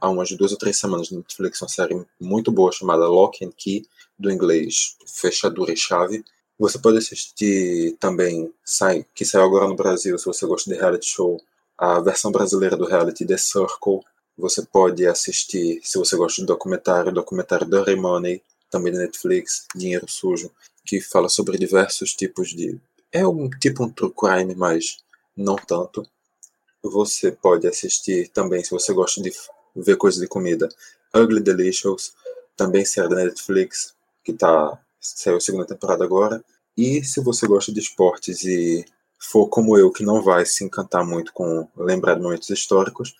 há umas duas ou três semanas no Netflix uma série muito boa chamada Lock and Key, do inglês Fechadura e Chave. Você pode assistir também, sai, que saiu agora no Brasil, se você gosta de reality show, a versão brasileira do reality The Circle. Você pode assistir, se você gosta de documentário, o documentário Dirty Money, também da Netflix, Dinheiro Sujo, que fala sobre diversos tipos de é um tipo um true crime, mas não tanto. Você pode assistir também, se você gosta de ver coisas de comida, Ugly Delicious, também série da Netflix, que tá, saiu a segunda temporada agora. E se você gosta de esportes e for como eu, que não vai se encantar muito com lembrar de momentos históricos,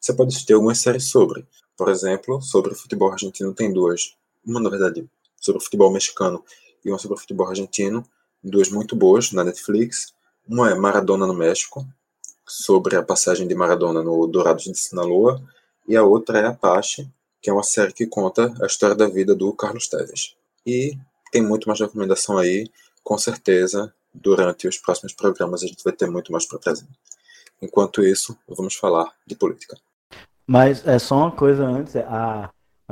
você pode assistir algumas séries sobre. Por exemplo, sobre o futebol argentino tem duas. Uma, na verdade, sobre o futebol mexicano e uma sobre o futebol argentino. Duas muito boas na Netflix. Uma é Maradona no México, sobre a passagem de Maradona no Dourados de Sinaloa. E a outra é Apache, que é uma série que conta a história da vida do Carlos Teves. E tem muito mais recomendação aí, com certeza durante os próximos programas a gente vai ter muito mais para trazer. Enquanto isso, vamos falar de política. Mas é só uma coisa antes, a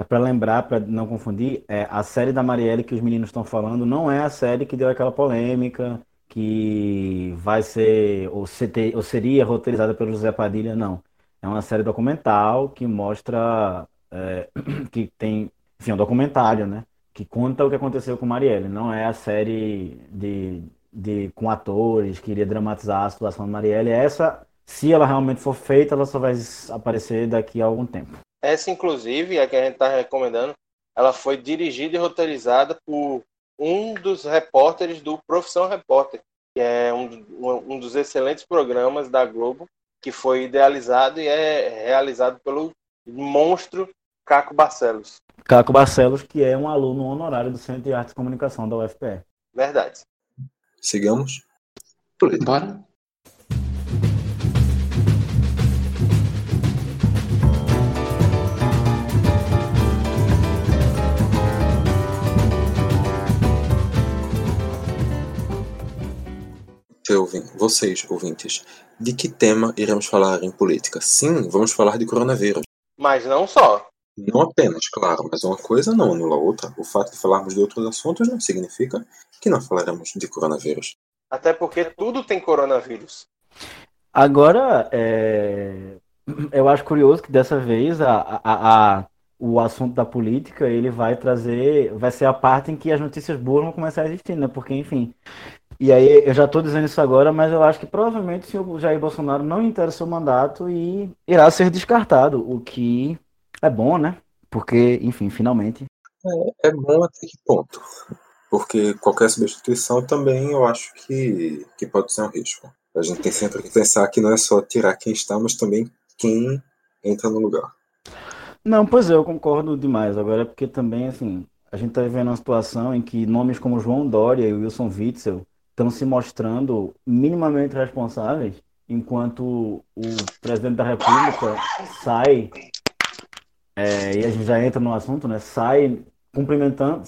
para lembrar, para não confundir, é, a série da Marielle que os meninos estão falando não é a série que deu aquela polêmica, que vai ser, ou, ser, ou seria roteirizada pelo José Padilha, não. É uma série documental que mostra, é, que tem, enfim, um documentário, né? Que conta o que aconteceu com Marielle. Não é a série de de, com atores, que iria dramatizar a situação da Marielle. Essa, se ela realmente for feita, ela só vai aparecer daqui a algum tempo. Essa, inclusive, a que a gente está recomendando, ela foi dirigida e roteirizada por um dos repórteres do Profissão Repórter, que é um, um dos excelentes programas da Globo, que foi idealizado e é realizado pelo monstro Caco Barcelos. Caco Barcelos, que é um aluno honorário do Centro de Artes e Comunicação da UFPE. Verdade. Sigamos? Bora. Vocês, ouvintes, de que tema iremos falar em política? Sim, vamos falar de coronavírus. Mas não só. Não apenas, claro, mas uma coisa não anula a outra. O fato de falarmos de outros assuntos não significa que não falaremos de coronavírus. Até porque tudo tem coronavírus. Agora, é... eu acho curioso que dessa vez a, a, a, o assunto da política ele vai trazer, vai ser a parte em que as notícias boas vão começar a existir, né? Porque, enfim. E aí, eu já estou dizendo isso agora, mas eu acho que provavelmente o Jair Bolsonaro não inteira seu mandato e irá ser descartado, o que é bom, né? Porque, enfim, finalmente. É, é bom até que ponto? Porque qualquer substituição também eu acho que, que pode ser um risco. A gente tem sempre que pensar que não é só tirar quem está, mas também quem entra no lugar. Não, pois é, eu concordo demais. Agora é porque também, assim, a gente está vivendo uma situação em que nomes como João Dória e Wilson Witzel estão se mostrando minimamente responsáveis, enquanto o presidente da República sai é, e a gente já entra no assunto, né? Sai cumprimentando,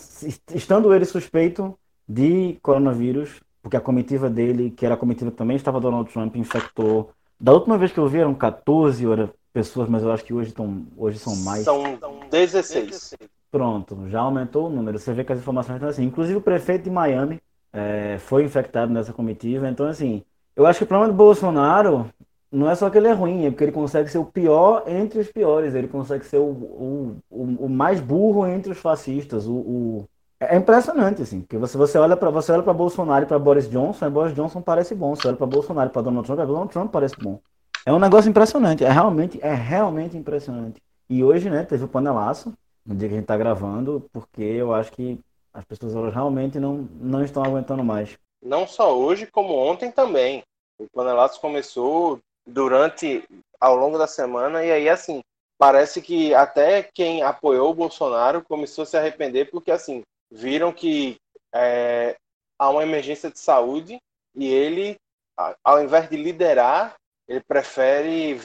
estando ele suspeito de coronavírus, porque a comitiva dele, que era a comitiva também estava Donald Trump, infectou. Da última vez que eu vi eram 14 pessoas, mas eu acho que hoje, estão, hoje são mais. São 16. Pronto, já aumentou o número. Você vê que as informações estão assim. Inclusive o prefeito de Miami é, foi infectado nessa comitiva. Então, assim, eu acho que o problema do Bolsonaro não é só que ele é ruim, é porque ele consegue ser o pior entre os piores, ele consegue ser o, o, o, o mais burro entre os fascistas. O, o... É impressionante, assim, porque você, você olha para você olha para Bolsonaro e para Boris Johnson, e Boris Johnson parece bom. Você olha para Bolsonaro e para Donald Trump, e Donald Trump parece bom. É um negócio impressionante, é realmente, é realmente impressionante. E hoje, né, teve o panelaço, no dia que a gente está gravando, porque eu acho que as pessoas elas realmente não, não estão aguentando mais. Não só hoje, como ontem também. O panelaço começou durante ao longo da semana e aí assim parece que até quem apoiou o Bolsonaro começou a se arrepender porque assim viram que é, há uma emergência de saúde e ele ao invés de liderar ele prefere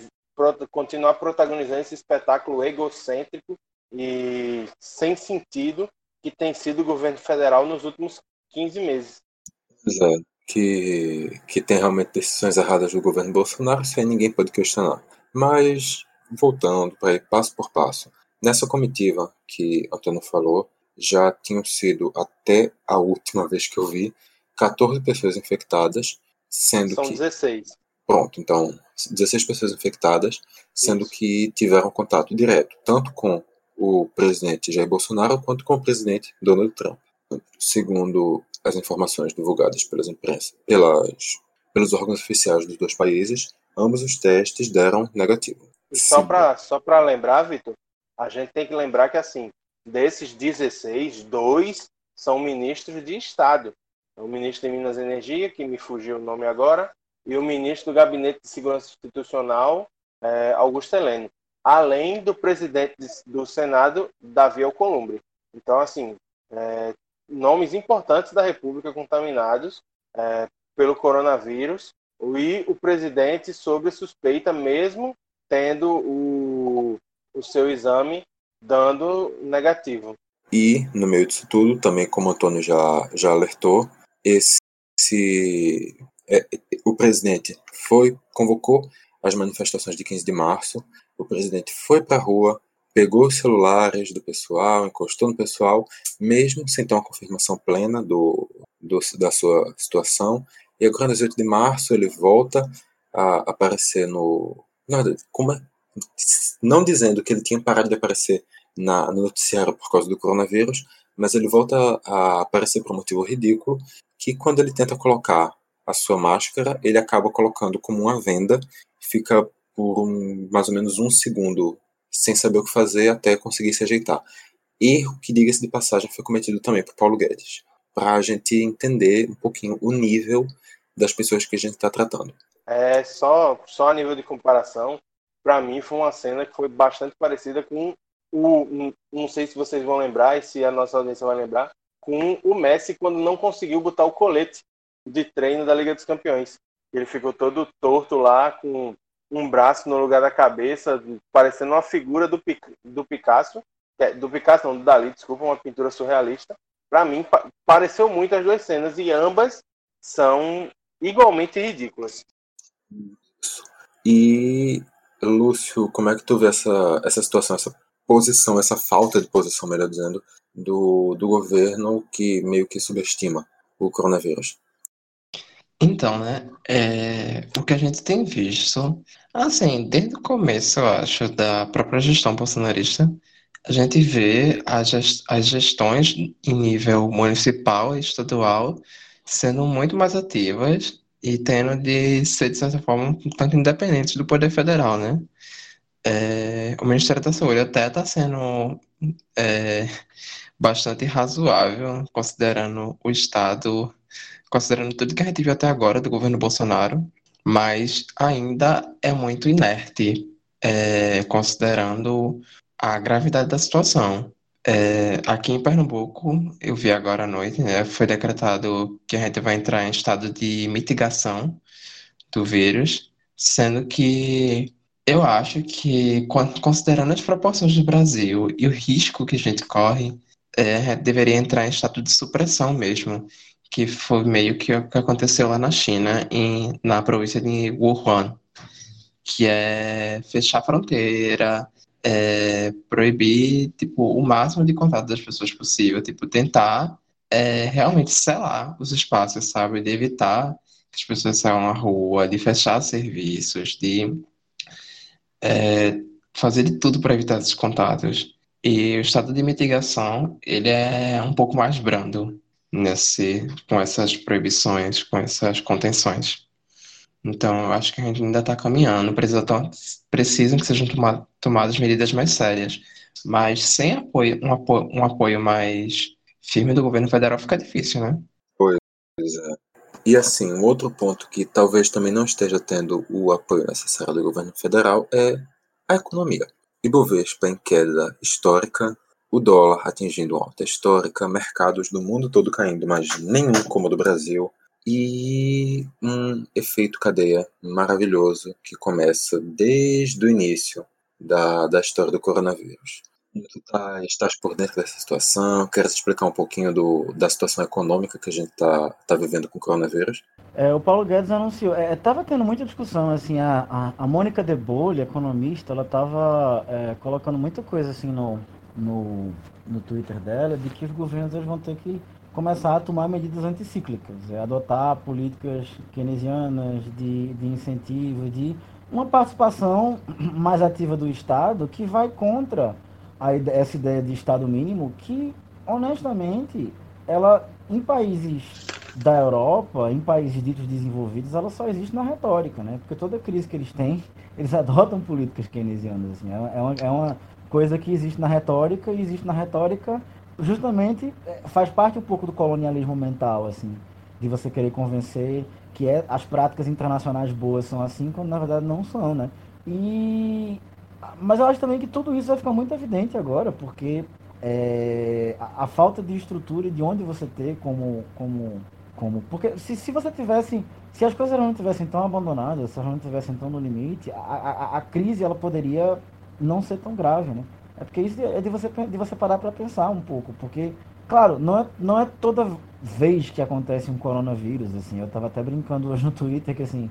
continuar protagonizando esse espetáculo egocêntrico e sem sentido que tem sido o governo federal nos últimos 15 meses. Exato que, que tem realmente decisões erradas do governo Bolsonaro, isso aí ninguém pode questionar. Mas, voltando para ir passo por passo, nessa comitiva que Antônio falou, já tinham sido, até a última vez que eu vi, 14 pessoas infectadas, sendo São que... 16. Pronto, então, 16 pessoas infectadas, sendo Isso. que tiveram contato direto, tanto com o presidente Jair Bolsonaro quanto com o presidente Donald Trump segundo as informações divulgadas pelas imprensa, pelas, pelos órgãos oficiais dos dois países, ambos os testes deram negativo. E só para só lembrar, Vitor, a gente tem que lembrar que, assim, desses 16, dois são ministros de Estado. O ministro de Minas e Energia, que me fugiu o nome agora, e o ministro do Gabinete de Segurança Institucional, é, Augusto Heleno. Além do presidente do Senado, Davi Alcolumbre. Então, assim, é, nomes importantes da República contaminados é, pelo coronavírus e o presidente sobre suspeita, mesmo tendo o, o seu exame dando negativo. E, no meio disso tudo, também como o Antônio já, já alertou, esse, é, o presidente foi, convocou as manifestações de 15 de março, o presidente foi para a rua, pegou os celulares do pessoal, encostou no pessoal, mesmo sem ter uma confirmação plena do, do da sua situação. E agora, no 8 de março, ele volta a aparecer no. Não, como é? não dizendo que ele tinha parado de aparecer na, no noticiário por causa do coronavírus, mas ele volta a aparecer por um motivo ridículo, que quando ele tenta colocar a sua máscara, ele acaba colocando como uma venda, fica por um, mais ou menos um segundo sem saber o que fazer até conseguir se ajeitar. Erro que, diga-se de passagem, foi cometido também por Paulo Guedes, para a gente entender um pouquinho o nível das pessoas que a gente está tratando. É só, só a nível de comparação, para mim foi uma cena que foi bastante parecida com o, não sei se vocês vão lembrar e se a nossa audiência vai lembrar, com o Messi quando não conseguiu botar o colete de treino da Liga dos Campeões. Ele ficou todo torto lá com um braço no lugar da cabeça, parecendo uma figura do, do Picasso, é, do Picasso não, do Dali, desculpa, uma pintura surrealista. Para mim, pa pareceu muito as duas cenas e ambas são igualmente ridículas. E, Lúcio, como é que tu vê essa, essa situação, essa posição, essa falta de posição, melhor dizendo, do, do governo que meio que subestima o coronavírus? Então, né, é, o que a gente tem visto, assim, desde o começo, eu acho, da própria gestão bolsonarista, a gente vê as, as gestões em nível municipal e estadual sendo muito mais ativas e tendo de ser, de certa forma, um tanto independentes do poder federal, né? É, o Ministério da Saúde até está sendo é, bastante razoável, considerando o Estado considerando tudo que a gente viu até agora do governo Bolsonaro, mas ainda é muito inerte, é, considerando a gravidade da situação. É, aqui em Pernambuco, eu vi agora à noite, né, foi decretado que a gente vai entrar em estado de mitigação do vírus, sendo que eu acho que, considerando as proporções do Brasil e o risco que a gente corre, é, deveria entrar em estado de supressão mesmo que foi meio que o que aconteceu lá na China, em, na província de Wuhan, que é fechar a fronteira, é, proibir tipo, o máximo de contato das pessoas possível, tipo, tentar é, realmente selar os espaços, sabe, de evitar que as pessoas saiam na rua, de fechar serviços, de é, fazer de tudo para evitar esses contatos. E o estado de mitigação, ele é um pouco mais brando, nesse, com essas proibições, com essas contenções. Então, eu acho que a gente ainda está caminhando, precisa precisam que sejam toma, tomadas medidas mais sérias, mas sem apoio um, apoio, um apoio mais firme do governo federal fica difícil, né? Pois é. E assim, um outro ponto que talvez também não esteja tendo o apoio necessário do governo federal é a economia. Ibovespa em queda histórica, o dólar atingindo alta histórica, mercados do mundo todo caindo, mas nenhum como o do Brasil, e um efeito cadeia maravilhoso que começa desde o início da, da história do coronavírus. Tu tá, estás por dentro dessa situação? Queres explicar um pouquinho do, da situação econômica que a gente está tá vivendo com o coronavírus? É, o Paulo Guedes anunciou, estava é, tendo muita discussão, assim, a, a, a Mônica de economista, ela estava é, colocando muita coisa assim no, no, no Twitter dela de que os governos eles vão ter que começar a tomar medidas anticíclicas, é, adotar políticas keynesianas de, de incentivo, de uma participação mais ativa do Estado que vai contra a, essa ideia de Estado mínimo que, honestamente, ela em países da Europa, em países ditos desenvolvidos, ela só existe na retórica, né? Porque toda crise que eles têm, eles adotam políticas keynesianas. Assim. É, uma, é uma coisa que existe na retórica e existe na retórica justamente é, faz parte um pouco do colonialismo mental, assim, de você querer convencer que é, as práticas internacionais boas são assim, quando na verdade não são, né? E mas eu acho também que tudo isso vai ficar muito evidente agora, porque é, a, a, falta de estrutura e de onde você ter como como como porque se, se você tivesse se as coisas não tivessem tão abandonadas, se elas não tivessem tão no limite, a, a, a crise ela poderia não ser tão grave, né? É porque isso é de você, de você parar para pensar um pouco, porque, claro, não é, não é toda vez que acontece um coronavírus, assim, eu estava até brincando hoje no Twitter que, assim,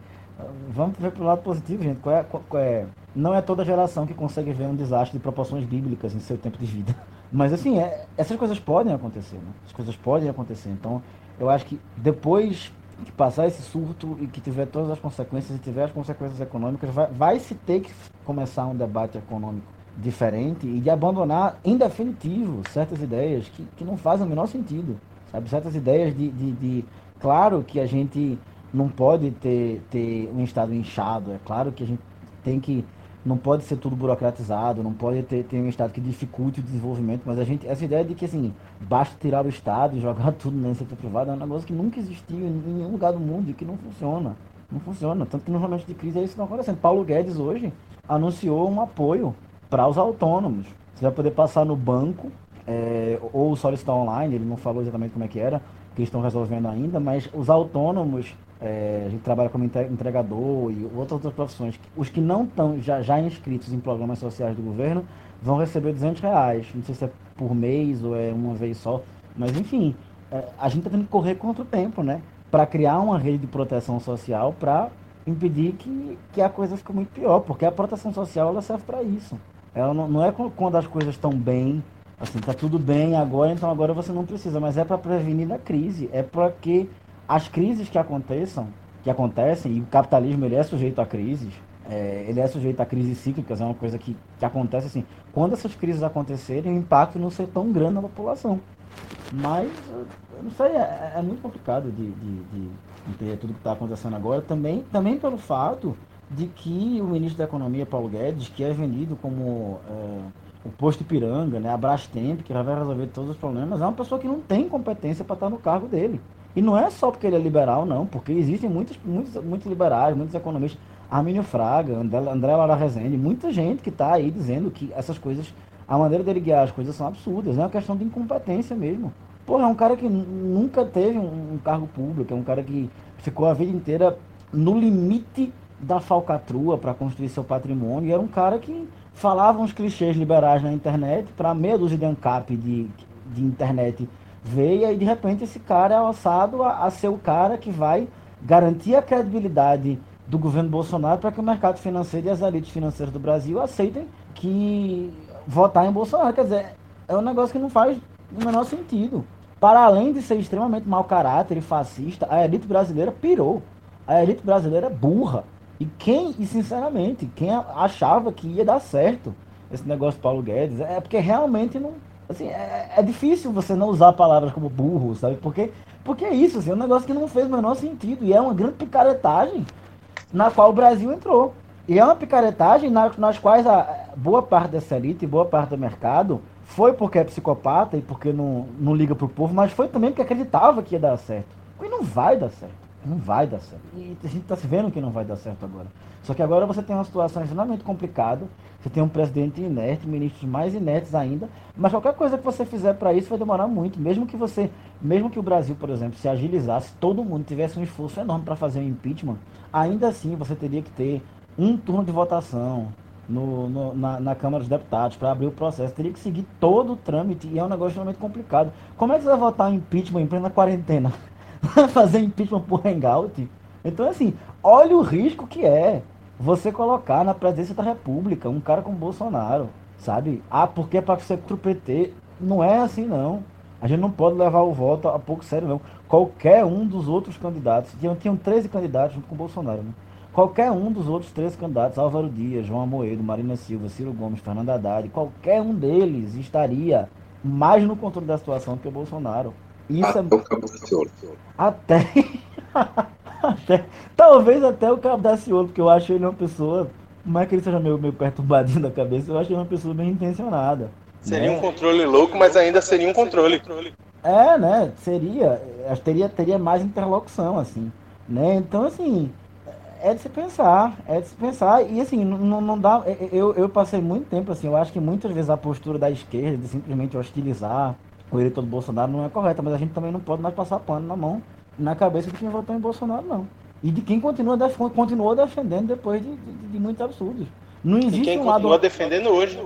vamos ver pro lado positivo, gente, qual é, qual é, não é toda geração que consegue ver um desastre de proporções bíblicas em seu tempo de vida. Mas, assim, é, essas coisas podem acontecer, né? As coisas podem acontecer, então, eu acho que depois que passar esse surto e que tiver todas as consequências e tiver as consequências econômicas, vai, vai se ter que começar um debate econômico diferente e de abandonar em definitivo certas ideias que, que não fazem o menor sentido. Sabe? Certas ideias de, de, de, Claro que a gente não pode ter, ter um Estado inchado, é claro que a gente tem que. Não pode ser tudo burocratizado, não pode ter, ter um Estado que dificulte o desenvolvimento, mas a gente. Essa ideia de que assim, basta tirar o Estado e jogar tudo na iniciativa privada é um negócio que nunca existiu em nenhum lugar do mundo e que não funciona. Não funciona. Tanto que nos momentos de crise é isso que está acontecendo. Paulo Guedes hoje anunciou um apoio para os autônomos. Você vai poder passar no banco é, ou solicitar online, ele não falou exatamente como é que era, que eles estão resolvendo ainda, mas os autônomos, é, a gente trabalha como entregador e outras, outras profissões, os que não estão já, já inscritos em programas sociais do governo vão receber 200 reais. Não sei se é por mês ou é uma vez só, mas enfim, é, a gente está tendo que correr contra o tempo, né? Para criar uma rede de proteção social para impedir que, que a coisa fique muito pior, porque a proteção social ela serve para isso. Ela não, não é quando as coisas estão bem, assim, tá tudo bem agora, então agora você não precisa, mas é para prevenir da crise, é para que as crises que aconteçam, que acontecem, e o capitalismo ele é sujeito a crises, é, ele é sujeito a crises cíclicas, é uma coisa que, que acontece assim, quando essas crises acontecerem, o impacto não ser tão grande na população. Mas, eu não sei, é, é muito complicado de, de, de entender tudo que está acontecendo agora, também, também pelo fato de que o ministro da Economia, Paulo Guedes, que é vendido como é, o posto Ipiranga, né, a Brastemp, que vai resolver todos os problemas, é uma pessoa que não tem competência para estar no cargo dele. E não é só porque ele é liberal, não, porque existem muitos, muitos, muitos liberais, muitos economistas, Armínio Fraga, André, André Lara Rezende, muita gente que está aí dizendo que essas coisas, a maneira dele guiar as coisas são absurdas, é uma questão de incompetência mesmo. Porra, é um cara que nunca teve um, um cargo público, é um cara que ficou a vida inteira no limite da falcatrua para construir seu patrimônio. E era um cara que falava uns clichês liberais na internet para meia dúzia de ANCAP de, de internet veio e de repente esse cara é alçado a, a ser o cara que vai garantir a credibilidade do governo Bolsonaro para que o mercado financeiro e as elites financeiras do Brasil aceitem que votar em Bolsonaro. Quer dizer, é um negócio que não faz o menor sentido. Para além de ser extremamente mau caráter e fascista, a elite brasileira pirou. A elite brasileira é burra. E quem, e sinceramente, quem achava que ia dar certo esse negócio do Paulo Guedes, é porque realmente não. Assim, é, é difícil você não usar palavras como burro, sabe? Porque, porque é isso, assim, é um negócio que não fez o menor sentido. E é uma grande picaretagem na qual o Brasil entrou. E é uma picaretagem nas, nas quais a boa parte dessa elite, boa parte do mercado, foi porque é psicopata e porque não, não liga pro povo, mas foi também porque acreditava que ia dar certo. E não vai dar certo. Não vai dar certo. E a gente está se vendo que não vai dar certo agora. Só que agora você tem uma situação extremamente complicada. Você tem um presidente inerte, ministros mais inertes ainda. Mas qualquer coisa que você fizer para isso vai demorar muito. Mesmo que você, mesmo que o Brasil, por exemplo, se agilizasse, todo mundo tivesse um esforço enorme para fazer um impeachment, ainda assim você teria que ter um turno de votação no, no na, na, Câmara dos Deputados para abrir o processo. Teria que seguir todo o trâmite e é um negócio extremamente complicado. Como é que você vai votar um impeachment em plena quarentena? fazer impeachment por hangout. Então, assim, olha o risco que é você colocar na presidência da República um cara como Bolsonaro, sabe? Ah, porque é para ser contra o PT. Não é assim, não. A gente não pode levar o voto a pouco sério, não. Qualquer um dos outros candidatos, tinham, tinham 13 candidatos junto com o Bolsonaro, né? Qualquer um dos outros 13 candidatos, Álvaro Dias, João Amoedo, Marina Silva, Ciro Gomes, Fernando Haddad, qualquer um deles estaria mais no controle da situação que o Bolsonaro. Isso até é... o Cabo Daciolo. Até... até... Talvez até o Cabo Daciolo, porque eu acho ele uma pessoa... Não é que ele seja meio, meio perturbadinho da cabeça, eu acho ele uma pessoa bem intencionada. Seria né? um controle louco, mas ainda seria um controle. É, né? Seria. Acho que teria, teria mais interlocução, assim. Né? Então, assim, é de se pensar. É de se pensar. E assim, não, não dá. Eu, eu passei muito tempo assim, eu acho que muitas vezes a postura da esquerda de simplesmente hostilizar o eleitor do Bolsonaro não é correta, mas a gente também não pode mais passar pano na mão, na cabeça de quem votou em Bolsonaro, não. E de quem continua def continuou defendendo depois de, de, de muitos absurdos. Não existe E quem um continua lado. defendendo hoje.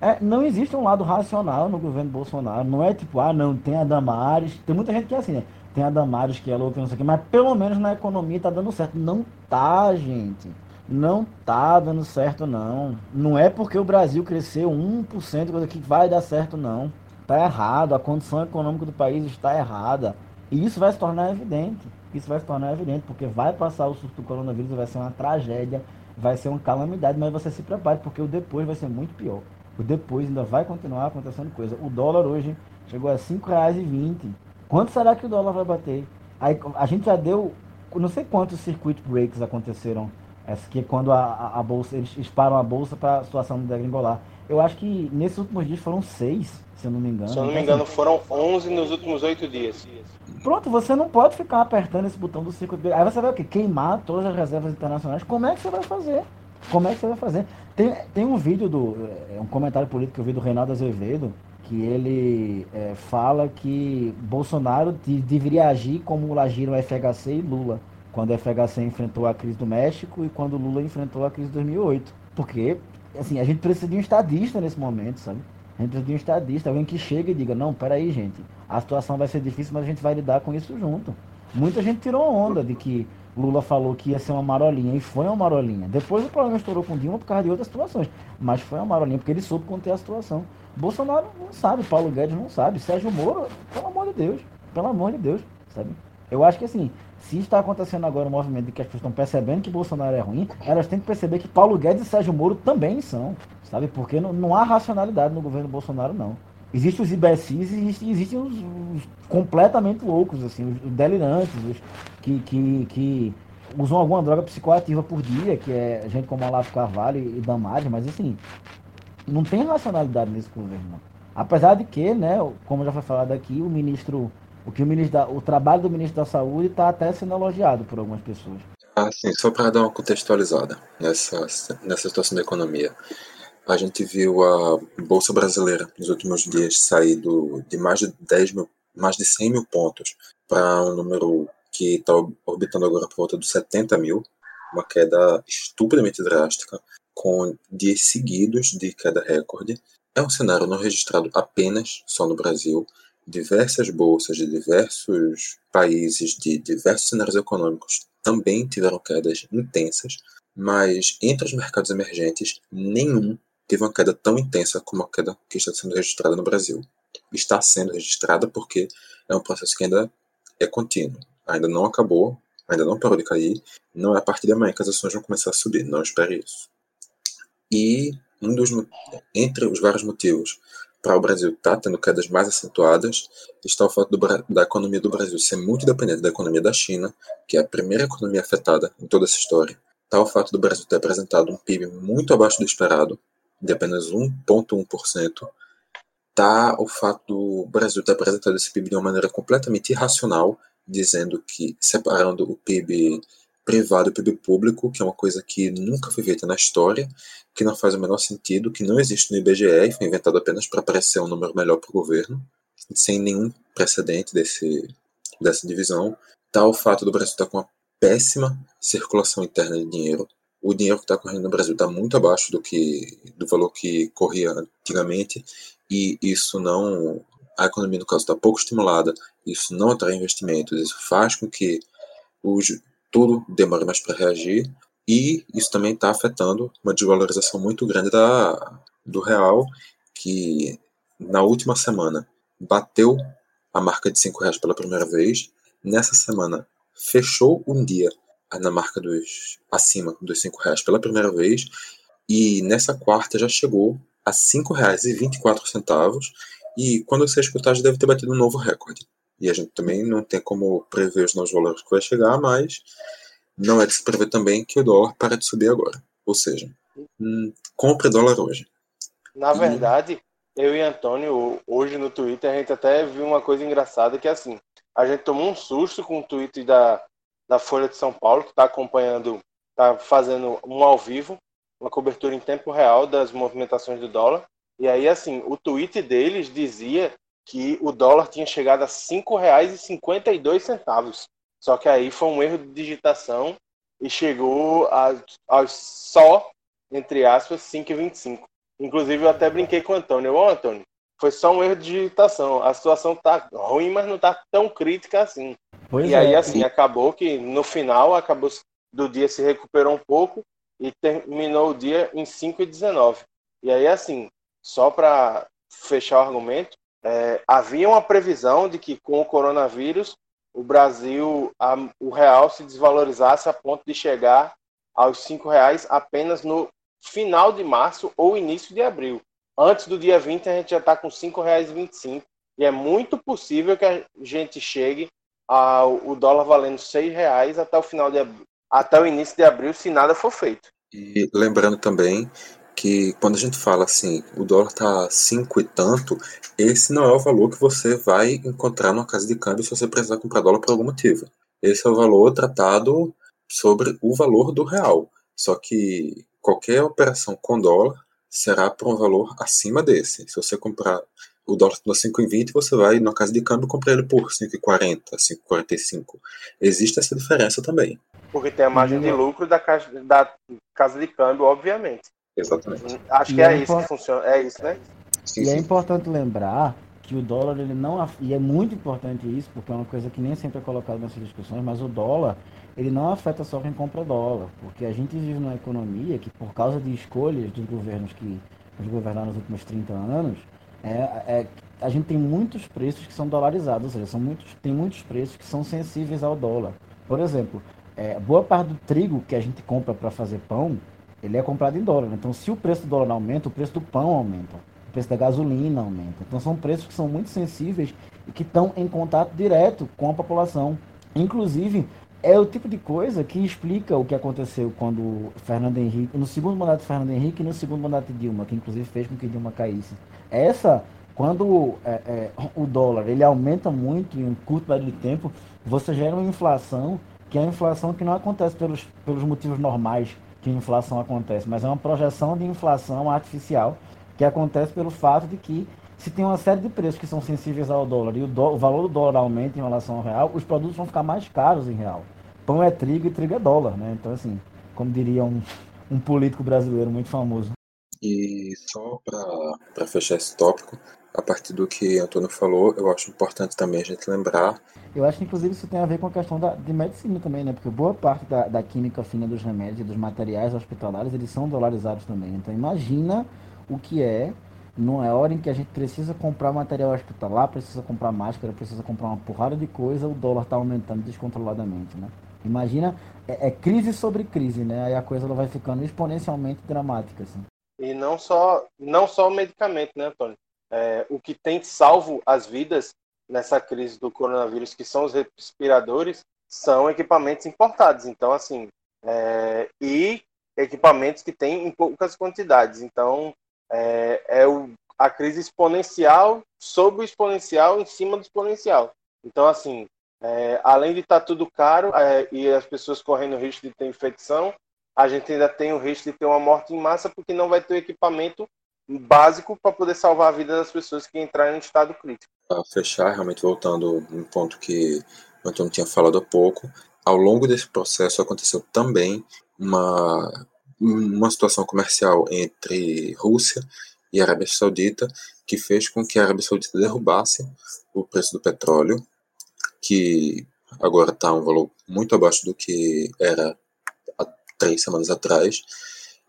É, não existe um lado racional no governo Bolsonaro. Não é tipo, ah, não, tem a Damares. Tem muita gente que é assim, né? Tem a Damares que é louca, não sei o quê, mas pelo menos na economia tá dando certo. Não tá, gente. Não tá dando certo, não. Não é porque o Brasil cresceu 1% coisa que vai dar certo, não. Tá errado. A condição econômica do país está errada. E isso vai se tornar evidente. Isso vai se tornar evidente, porque vai passar o surto do coronavírus, vai ser uma tragédia, vai ser uma calamidade, mas você se prepare, porque o depois vai ser muito pior. O depois ainda vai continuar acontecendo coisa. O dólar hoje chegou a R$ 5,20. Quanto será que o dólar vai bater? Aí, a gente já deu, não sei quantos circuit breaks aconteceram, essa que é quando a, a, a bolsa, eles disparam a bolsa para a situação degringolar. Eu acho que nesses últimos dias foram seis, se eu não me engano. Se eu não me Então, engano, foram 11 nos últimos 8 dias. Pronto, você não pode ficar apertando esse botão do break. Aí você vai o quê? Queimar todas as reservas internacionais. Como é que você vai fazer? Como é que você vai fazer? Tem, tem um vídeo do. É um comentário político que eu vi do Reinaldo Azevedo, que ele é, fala que Bolsonaro de- deveria agir como agiram FHC e Lula, quando a FHC enfrentou a crise do México e quando Lula enfrentou a crise de 2008. Porque, assim, a gente precisa de um estadista nesse momento, sabe? A gente precisa de um estadista, alguém que chega e diga, não, peraí, gente, a situação vai ser difícil, mas a gente vai lidar com isso junto. Muita gente tirou onda de que Lula falou que ia ser uma marolinha, e foi uma marolinha. Depois o problema estourou com Dilma por causa de outras situações, mas foi uma marolinha, porque ele soube conter a situação. Bolsonaro não sabe, Paulo Guedes não sabe, Sérgio Moro, pelo amor de Deus, pelo amor de Deus, sabe? Eu acho que assim, se está acontecendo agora um movimento de que as pessoas estão percebendo que Bolsonaro é ruim, elas têm que perceber que Paulo Guedes e Sérgio Moro também são, sabe? Porque não, não há racionalidade no governo Bolsonaro, não. Existem os imbecis e existem, existem os, os completamente loucos, assim, os delirantes, os que, que, que usam alguma droga psicoativa por dia, que é gente como Olavo Carvalho e Damares, mas assim, não tem racionalidade nesse governo. não. Apesar de que, né, como já foi falado aqui, o ministro, o que o ministro da, o trabalho do ministro da Saúde está até sendo elogiado por algumas pessoas. Ah, sim, só para dar uma contextualizada nessa, nessa situação da economia. A gente viu a Bolsa Brasileira nos últimos dias sair do, de mais de 10 mil, mais de 100 mil pontos para um número que está orbitando agora por volta dos 70 mil, uma queda estupidamente drástica, com dias seguidos de queda recorde. É um cenário não registrado apenas só no Brasil. Diversas bolsas de diversos países, de diversos cenários econômicos, também tiveram quedas intensas, mas entre os mercados emergentes, nenhum teve uma queda tão intensa como a queda que está sendo registrada no Brasil. Está sendo registrada porque é um processo que ainda é contínuo, ainda não acabou, ainda não parou de cair, não é a partir de amanhã que as ações vão começar a subir, não espere isso. E um dos, entre os vários motivos para o Brasil estar tendo quedas mais acentuadas está o fato do da economia do Brasil ser muito dependente da economia da China, que é a primeira economia afetada em toda essa história. Está o fato do Brasil ter apresentado um PIB muito abaixo do esperado, de apenas 1,1%. Está o fato do Brasil ter apresentado esse PIB de uma maneira completamente irracional, dizendo que separando o PIB privado o PIB público, que é uma coisa que nunca foi feita na história, que não faz o menor sentido, que não existe no IBGE e foi inventado apenas para parecer um número melhor para o governo, sem nenhum precedente desse, dessa divisão. Tá o fato do Brasil estar com uma péssima circulação interna de dinheiro. O dinheiro que está correndo no Brasil está muito abaixo do que do valor que corria antigamente e isso não a economia no caso está pouco estimulada. Isso não atrai investimentos. Isso faz com que os, tudo demore mais para reagir e isso também está afetando uma desvalorização muito grande da, do real, que na última semana bateu a marca de cinco reais pela primeira vez. Nessa semana fechou um dia na marca dos acima dos cinco reais pela primeira vez e nessa quarta já chegou a cinco reais e vinte e quatro centavos e quando você escutar já deve ter batido um novo recorde. E a gente também não tem como prever os novos valores que vai chegar, mas não é de se prever também que o dólar para de subir agora. Ou seja, hum, compre dólar hoje. Na verdade, eu e Antônio, hoje no Twitter, a gente até viu uma coisa engraçada que é assim, a gente tomou um susto com o tweet da, da Folha de São Paulo, que está acompanhando, está fazendo um ao vivo, uma cobertura em tempo real das movimentações do dólar. E aí, assim, o tweet deles dizia que o dólar tinha chegado a R$ 5,52. Só que aí foi um erro de digitação e chegou a, só, entre aspas, 5,25. Inclusive, eu até brinquei com o Antônio. Ô, Antônio, foi só um erro de digitação. A situação tá ruim, mas não tá tão crítica assim. Pois e é. aí, assim, acabou que no final, acabou do dia se recuperou um pouco e terminou o dia em 5,19. E aí, assim, só para fechar o argumento, é, havia uma previsão de que com o coronavírus o Brasil, a, o real se desvalorizasse a ponto de chegar aos cinco reais apenas no final de março ou início de abril. Antes do dia 20 a gente já está com cinco reais e 25 e é muito possível que a gente chegue ao o dólar valendo seis reais até o final de até o início de abril se nada for feito. E lembrando também que quando a gente fala assim, o dólar tá cinco e tanto, esse não é o valor que você vai encontrar numa casa de câmbio se você precisar comprar dólar por algum motivo. Esse é o valor tratado sobre o valor do real. Só que qualquer operação com dólar será por um valor acima desse. Se você comprar o dólar no 5,20, você vai na casa de câmbio comprar ele por 5,40, 5,45. Existe essa diferença também. Porque tem a margem de lucro da casa, da casa de câmbio, obviamente. Exatamente. Acho que é, é isso que funciona. É isso, né? Sim, e é sim. é importante lembrar que o dólar ele não e é muito importante isso porque é uma coisa que nem sempre é colocada nessas discussões, mas o dólar ele não afeta só quem compra dólar, porque a gente vive numa economia que por causa de escolhas dos governos que nos governaram nos últimos 30 anos, é, é, a gente tem muitos preços que são dolarizados, ou seja, são muitos, tem muitos preços que são sensíveis ao dólar. Por exemplo, é, boa parte do trigo que a gente compra para fazer pão, ele é comprado em dólar. Então, se o preço do dólar aumenta, o preço do pão aumenta, o preço da gasolina aumenta. Então, são preços que são muito sensíveis e que estão em contato direto com a população. Inclusive, é o tipo de coisa que explica o que aconteceu quando Fernando Henrique, no segundo mandato de Fernando Henrique e no segundo mandato de Dilma, que inclusive fez com que Dilma caísse. Essa, quando é, é, o dólar ele aumenta muito em um curto período de tempo, você gera uma inflação que é a inflação que não acontece pelos, pelos motivos normais que inflação acontece, mas é uma projeção de inflação artificial que acontece pelo fato de que se tem uma série de preços que são sensíveis ao dólar e o, do, o valor do dólar aumenta em relação ao real, os produtos vão ficar mais caros em real. Pão é trigo e trigo é dólar, né? Então, assim, como diria um, um político brasileiro muito famoso. E só para fechar esse tópico, a partir do que Antônio falou, eu acho importante também a gente lembrar. Eu acho que inclusive isso tem a ver com a questão da, de medicina também, né? Porque boa parte da, da química fina dos remédios, dos materiais hospitalares, eles são dolarizados também. Então imagina o que é numa hora em que a gente precisa comprar material hospitalar, precisa comprar máscara, precisa comprar uma porrada de coisa, o dólar está aumentando descontroladamente, né? Imagina, é, é, crise sobre crise, né? Aí a coisa ela vai ficando exponencialmente dramática, assim. E não só, não só o medicamento, né, Antônio? É, o que tem salvo as vidas nessa crise do coronavírus, que são os respiradores, são equipamentos importados. Então, assim, é, e equipamentos que tem em poucas quantidades. Então, é, é o, a crise exponencial sobre o exponencial em cima do exponencial. Então, assim, é, além de estar tá tudo caro é, e as pessoas correndo risco de ter infecção, a gente ainda tem o risco de ter uma morte em massa porque não vai ter o equipamento básico para poder salvar a vida das pessoas que entrarem em estado crítico. Para fechar, realmente voltando um ponto que o Antônio tinha falado há pouco, ao longo desse processo aconteceu também uma uma situação comercial entre Rússia e Arábia Saudita que fez com que a Arábia Saudita derrubasse o preço do petróleo, que agora está um valor muito abaixo do que era há três semanas atrás.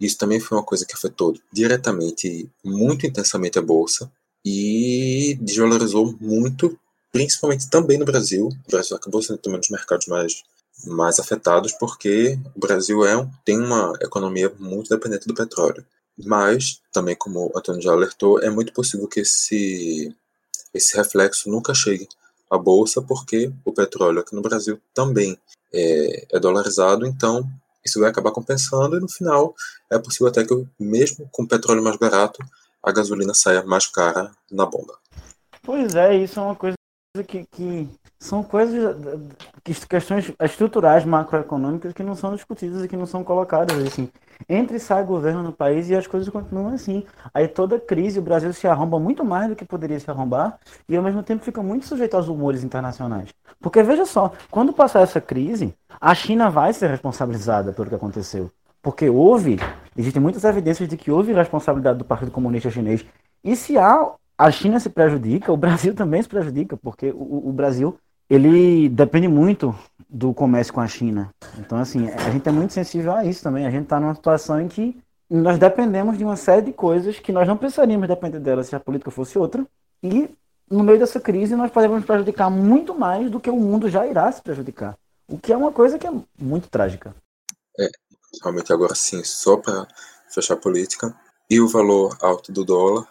Isso também foi uma coisa que afetou diretamente, muito intensamente a bolsa e desvalorizou muito, principalmente também no Brasil. O Brasil acabou sendo também um dos mercados mais mais afetados porque o Brasil é, tem uma economia muito dependente do petróleo. Mas, também como o Antônio já alertou, é muito possível que esse, esse reflexo nunca chegue a bolsa, porque o petróleo aqui no Brasil também é, é dolarizado, então isso vai acabar compensando e no final é possível até que, mesmo com petróleo mais barato, a gasolina saia mais cara na bomba. Pois é, isso é uma coisa que, que são coisas, questões estruturais macroeconômicas que não são discutidas e que não são colocadas assim. Entra e sai governo no país e as coisas continuam assim. Aí toda crise o Brasil se arromba muito mais do que poderia se arrombar e ao mesmo tempo fica muito sujeito aos humores internacionais. Porque veja só, quando passar essa crise, a China vai ser responsabilizada pelo que aconteceu. Porque houve, existem muitas evidências de que houve responsabilidade do Partido Comunista Chinês. E se há a China se prejudica, o Brasil também se prejudica, porque o, o, Brasil ele depende muito do comércio com a China. Então, assim, a gente é muito sensível a isso também. A gente está numa situação em que nós dependemos de uma série de coisas que nós não pensaríamos depender delas se a política fosse outra. E no meio dessa crise nós podemos prejudicar muito mais do que o mundo já irá se prejudicar. O que é uma coisa que é muito trágica. É, realmente agora sim, só para fechar a política. E o valor alto do dólar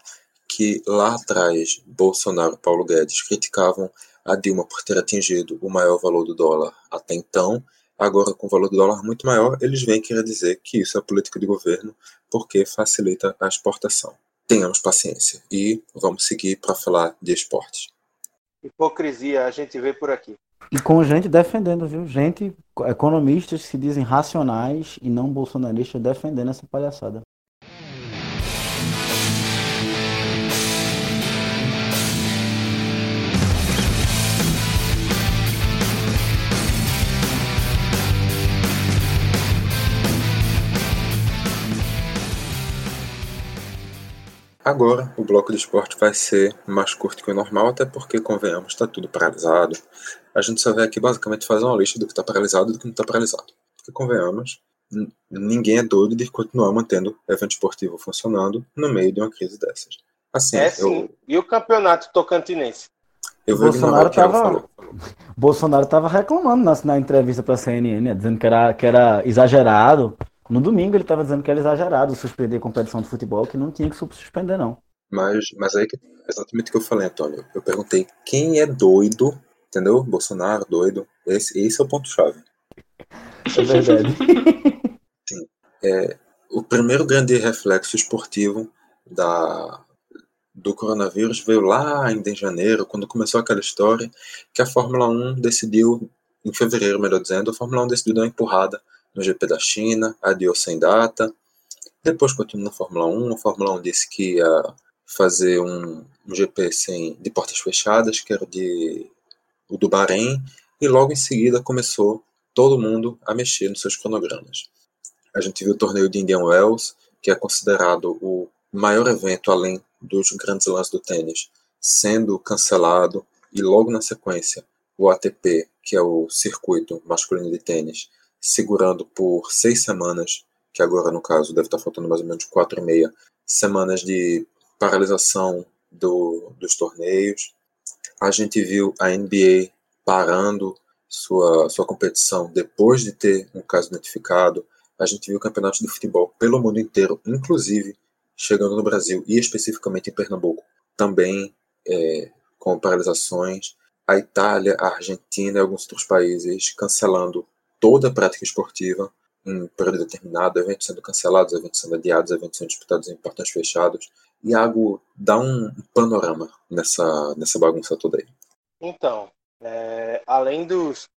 que lá atrás Bolsonaro e Paulo Guedes criticavam a Dilma por ter atingido o maior valor do dólar até então, agora com o valor do dólar muito maior, eles vêm querer dizer que isso é política de governo porque facilita a exportação. Tenhamos paciência e vamos seguir para falar de esportes. Hipocrisia a gente vê por aqui. E com gente defendendo, viu? Gente, economistas que se dizem racionais e não bolsonaristas defendendo essa palhaçada. Agora, o bloco de esporte vai ser mais curto que o normal, até porque, convenhamos, está tudo paralisado. A gente só vai aqui basicamente fazer uma lista do que está paralisado e do que não está paralisado. Porque, convenhamos, ninguém é doido de continuar mantendo evento esportivo funcionando no meio de uma crise dessas. Assim, é sim. Eu... E o campeonato tocantinense? Eu vou Bolsonaro estava Bolsonaro estava reclamando na, na entrevista para a CNN, né, dizendo que era, que era exagerado no domingo ele estava dizendo que era exagerado suspender competição de futebol, que não tinha que suspender, não. Mas, mas aí exatamente o que eu falei, Antônio. Eu perguntei quem é doido, entendeu? Bolsonaro, doido. Esse, esse é o ponto-chave. É verdade. Sim. É, o primeiro grande reflexo esportivo da, do coronavírus veio lá ainda em janeiro, quando começou aquela história que a Fórmula 1 decidiu, em fevereiro, melhor dizendo, a Fórmula 1 decidiu dar uma empurrada no GP da China, adiou sem data. Depois continuou na Fórmula 1. A Fórmula 1 disse que ia fazer um, um GP sem, de portas fechadas, que era de, o do Bahrein, e logo em seguida começou todo mundo a mexer nos seus cronogramas. A gente viu o torneio de Indian Wells, que é considerado o maior evento além dos grandes lances do tênis, sendo cancelado, e logo na sequência o ATP, que é o circuito masculino de tênis, segurando por seis semanas, que agora no caso deve estar faltando mais ou menos quatro e meia semanas de paralisação do, dos torneios. A gente viu a NBA parando sua, sua competição depois de ter um caso notificado. A gente viu campeonatos de futebol pelo mundo inteiro, inclusive chegando no Brasil e especificamente em Pernambuco, também é, com paralisações. A Itália, a Argentina e alguns outros países cancelando toda a prática esportiva em período determinado, eventos sendo cancelados, eventos sendo adiados, eventos sendo disputados em portões fechados. Iago, dá um panorama nessa, nessa bagunça toda aí. Então, é, além dos,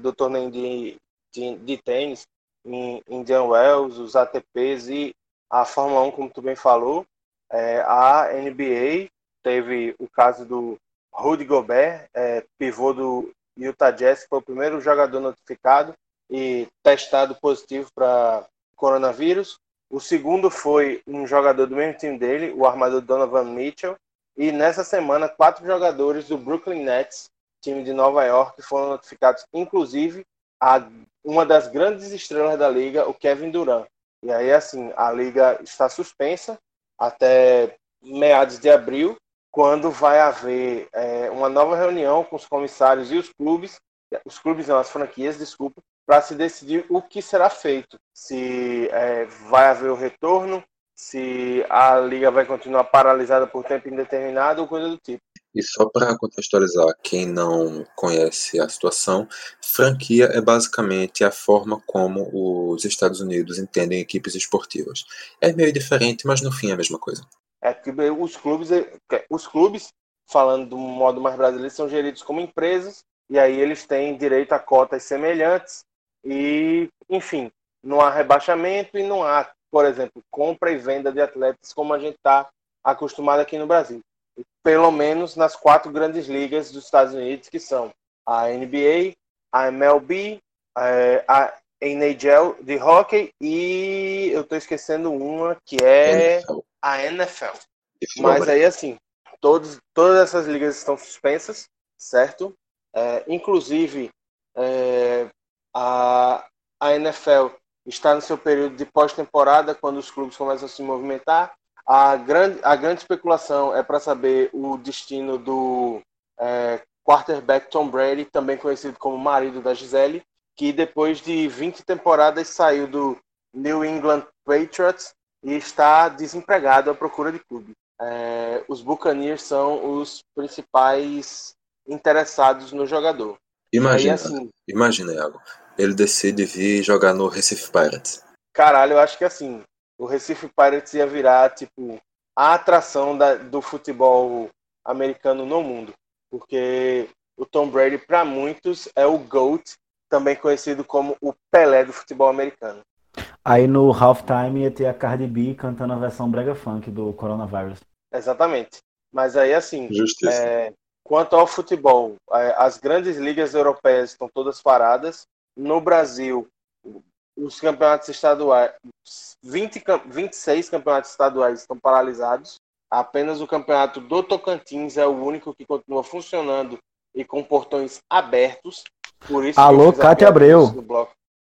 do torneio de, de, de tênis, em Indian Wells, os ATPs e a Fórmula 1, como tu bem falou, é, a NBA teve o caso do Rudy Gobert, é, pivô do Utah Jazz foi o primeiro jogador notificado e testado positivo para coronavírus. O segundo foi um jogador do mesmo time dele, o armador Donovan Mitchell. E nessa semana, quatro jogadores do Brooklyn Nets, time de Nova York, foram notificados, inclusive a, uma das grandes estrelas da liga, o Kevin Durant. E aí, assim, a liga está suspensa até meados de abril quando vai haver é, uma nova reunião com os comissários e os clubes, os clubes não, as franquias, desculpa, para se decidir o que será feito. Se é, vai haver o retorno, se a liga vai continuar paralisada por tempo indeterminado ou coisa do tipo. E só para contextualizar quem não conhece a situação, franquia é basicamente a forma como os Estados Unidos entendem equipes esportivas. É meio diferente, mas no fim é a mesma coisa. É que os clubes, os clubes, falando do modo mais brasileiro, são geridos como empresas e aí eles têm direito a cotas semelhantes e, enfim, não há rebaixamento e não há, por exemplo, compra e venda de atletas como a gente está acostumado aqui no Brasil pelo menos nas quatro grandes ligas dos Estados Unidos, que são a NBA, a MLB, é, a NHL de hockey e eu estou esquecendo uma que é. A NFL. Mas aí assim, todos, todas essas ligas estão suspensas, certo? É, inclusive é, a, a NFL está no seu período de pós-temporada, quando os clubes começam a se movimentar. A grande, a grande especulação é para saber o destino do é, quarterback Tom Brady, também conhecido como marido da Gisele, que depois de 20 temporadas saiu do New England Patriots e está desempregado à procura de clube. É, os Buccaneers são os principais interessados no jogador. Imagina, Aí, assim, imagina, Iago. Ele decide vir jogar no Recife Pirates. Caralho, eu acho que assim, o Recife Pirates ia virar tipo a atração da, do futebol americano no mundo, porque o Tom Brady para muitos é o GOAT, também conhecido como o Pelé do futebol americano. Aí no halftime ia ter a Cardi B cantando a versão brega funk do Coronavirus. Exatamente. Mas aí assim, é, quanto ao futebol, é, as grandes ligas europeias estão todas paradas. No Brasil, os campeonatos estaduais, 20, 26 campeonatos estaduais estão paralisados. Apenas o campeonato do Tocantins é o único que continua funcionando e com portões abertos. Por isso Alô, Cátia Abreu.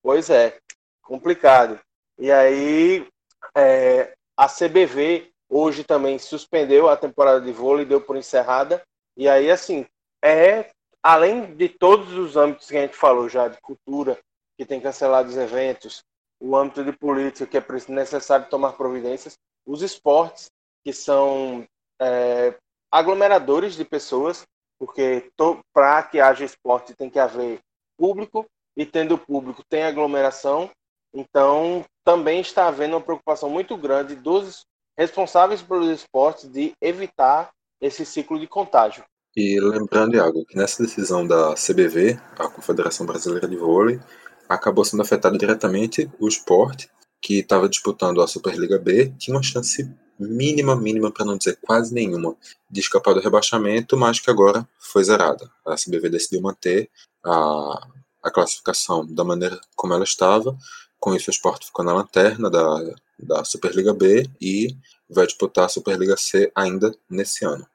Pois é, complicado. E aí, é, a CBV hoje também suspendeu a temporada de vôlei, deu por encerrada. E aí, assim, é além de todos os âmbitos que a gente falou já, de cultura, que tem cancelado os eventos, o âmbito de política, que é necessário tomar providências, os esportes, que são é, aglomeradores de pessoas, porque para que haja esporte tem que haver público, e tendo público tem aglomeração, então também está havendo uma preocupação muito grande dos responsáveis pelos esportes de evitar esse ciclo de contágio. E lembrando, Iago, que nessa decisão da CBV, a Confederação Brasileira de Vôlei, acabou sendo afetado diretamente o esporte, que estava disputando a Superliga B, tinha uma chance mínima, mínima, para não dizer quase nenhuma, de escapar do rebaixamento, mas que agora foi zerada. A CBV decidiu manter a, a classificação da maneira como ela estava, com isso o esporte ficou na lanterna da, da Superliga B e vai disputar a Superliga C ainda nesse ano.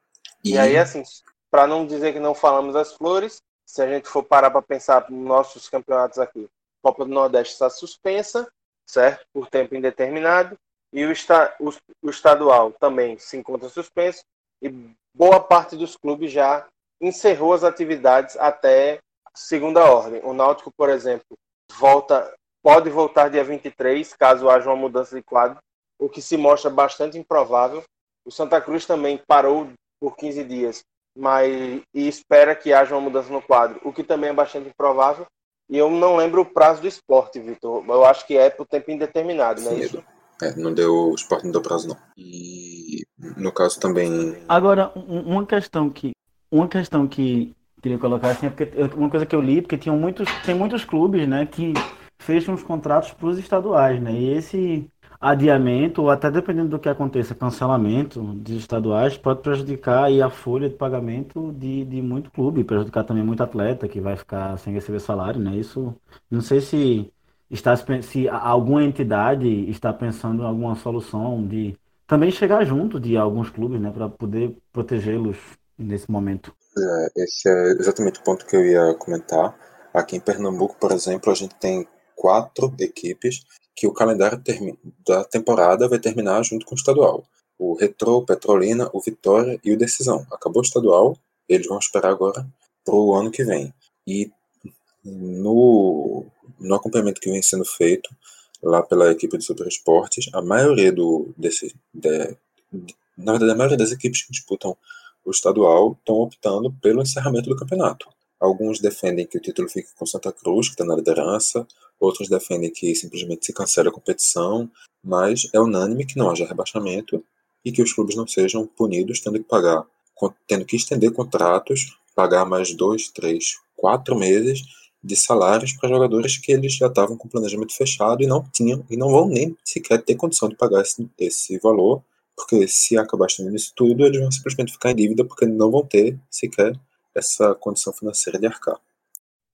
E, e aí, assim, para não dizer que não falamos as flores, se a gente for parar para pensar nos nossos campeonatos aqui, Copa do Nordeste está suspensa, certo? Por tempo indeterminado. E o, esta, o, o estadual também se encontra suspenso. E boa parte dos clubes já encerrou as atividades até segunda ordem. O Náutico, por exemplo, volta, pode voltar dia 23, caso haja uma mudança de quadro, o que se mostra bastante improvável. O Santa Cruz também parou por 15 dias, mas e espera que haja uma mudança no quadro, o que também é bastante improvável. E eu não lembro o prazo do esporte, Vitor. Eu acho que é por tempo indeterminado, não é isso? É, não deu, o esporte não deu prazo, não. E no caso também. Agora, uma questão que. Uma questão que queria colocar assim, é porque uma coisa que eu li, porque tinham muitos, tem muitos clubes, né, que fecham os contratos para os estaduais, né? E esse adiamento, ou até dependendo do que aconteça, cancelamento de estaduais, pode prejudicar aí a folha de pagamento de, de muito clube, prejudicar também muito atleta que vai ficar sem receber salário, né? Isso, não sei se está se alguma entidade está pensando em alguma solução de também chegar junto de alguns clubes, né, para poder protegê-los nesse momento. É, esse é exatamente o ponto que eu ia comentar. Aqui em Pernambuco, por exemplo, a gente tem quatro equipes que o calendário da temporada vai terminar junto com o estadual. O Retro, Petrolina, o Vitória e o Decisão. Acabou o estadual, eles vão esperar agora para o ano que vem. E no, no acompanhamento que vem sendo feito lá pela equipe de Super Esportes, a maioria do desse de, de, na verdade a maioria das equipes que disputam o estadual estão optando pelo encerramento do campeonato. Alguns defendem que o título fique com Santa Cruz, que está na liderança, outros defendem que simplesmente se cancele a competição, mas é unânime que não haja rebaixamento e que os clubes não sejam punidos tendo que pagar, tendo que estender contratos, pagar mais dois, três, quatro meses de salários para jogadores que eles já estavam com o planejamento fechado e não tinham e não vão nem sequer ter condição de pagar esse, esse valor, porque se acabar estendendo isso tudo, eles vão simplesmente ficar em dívida porque não vão ter sequer essa condição financeira de arcar.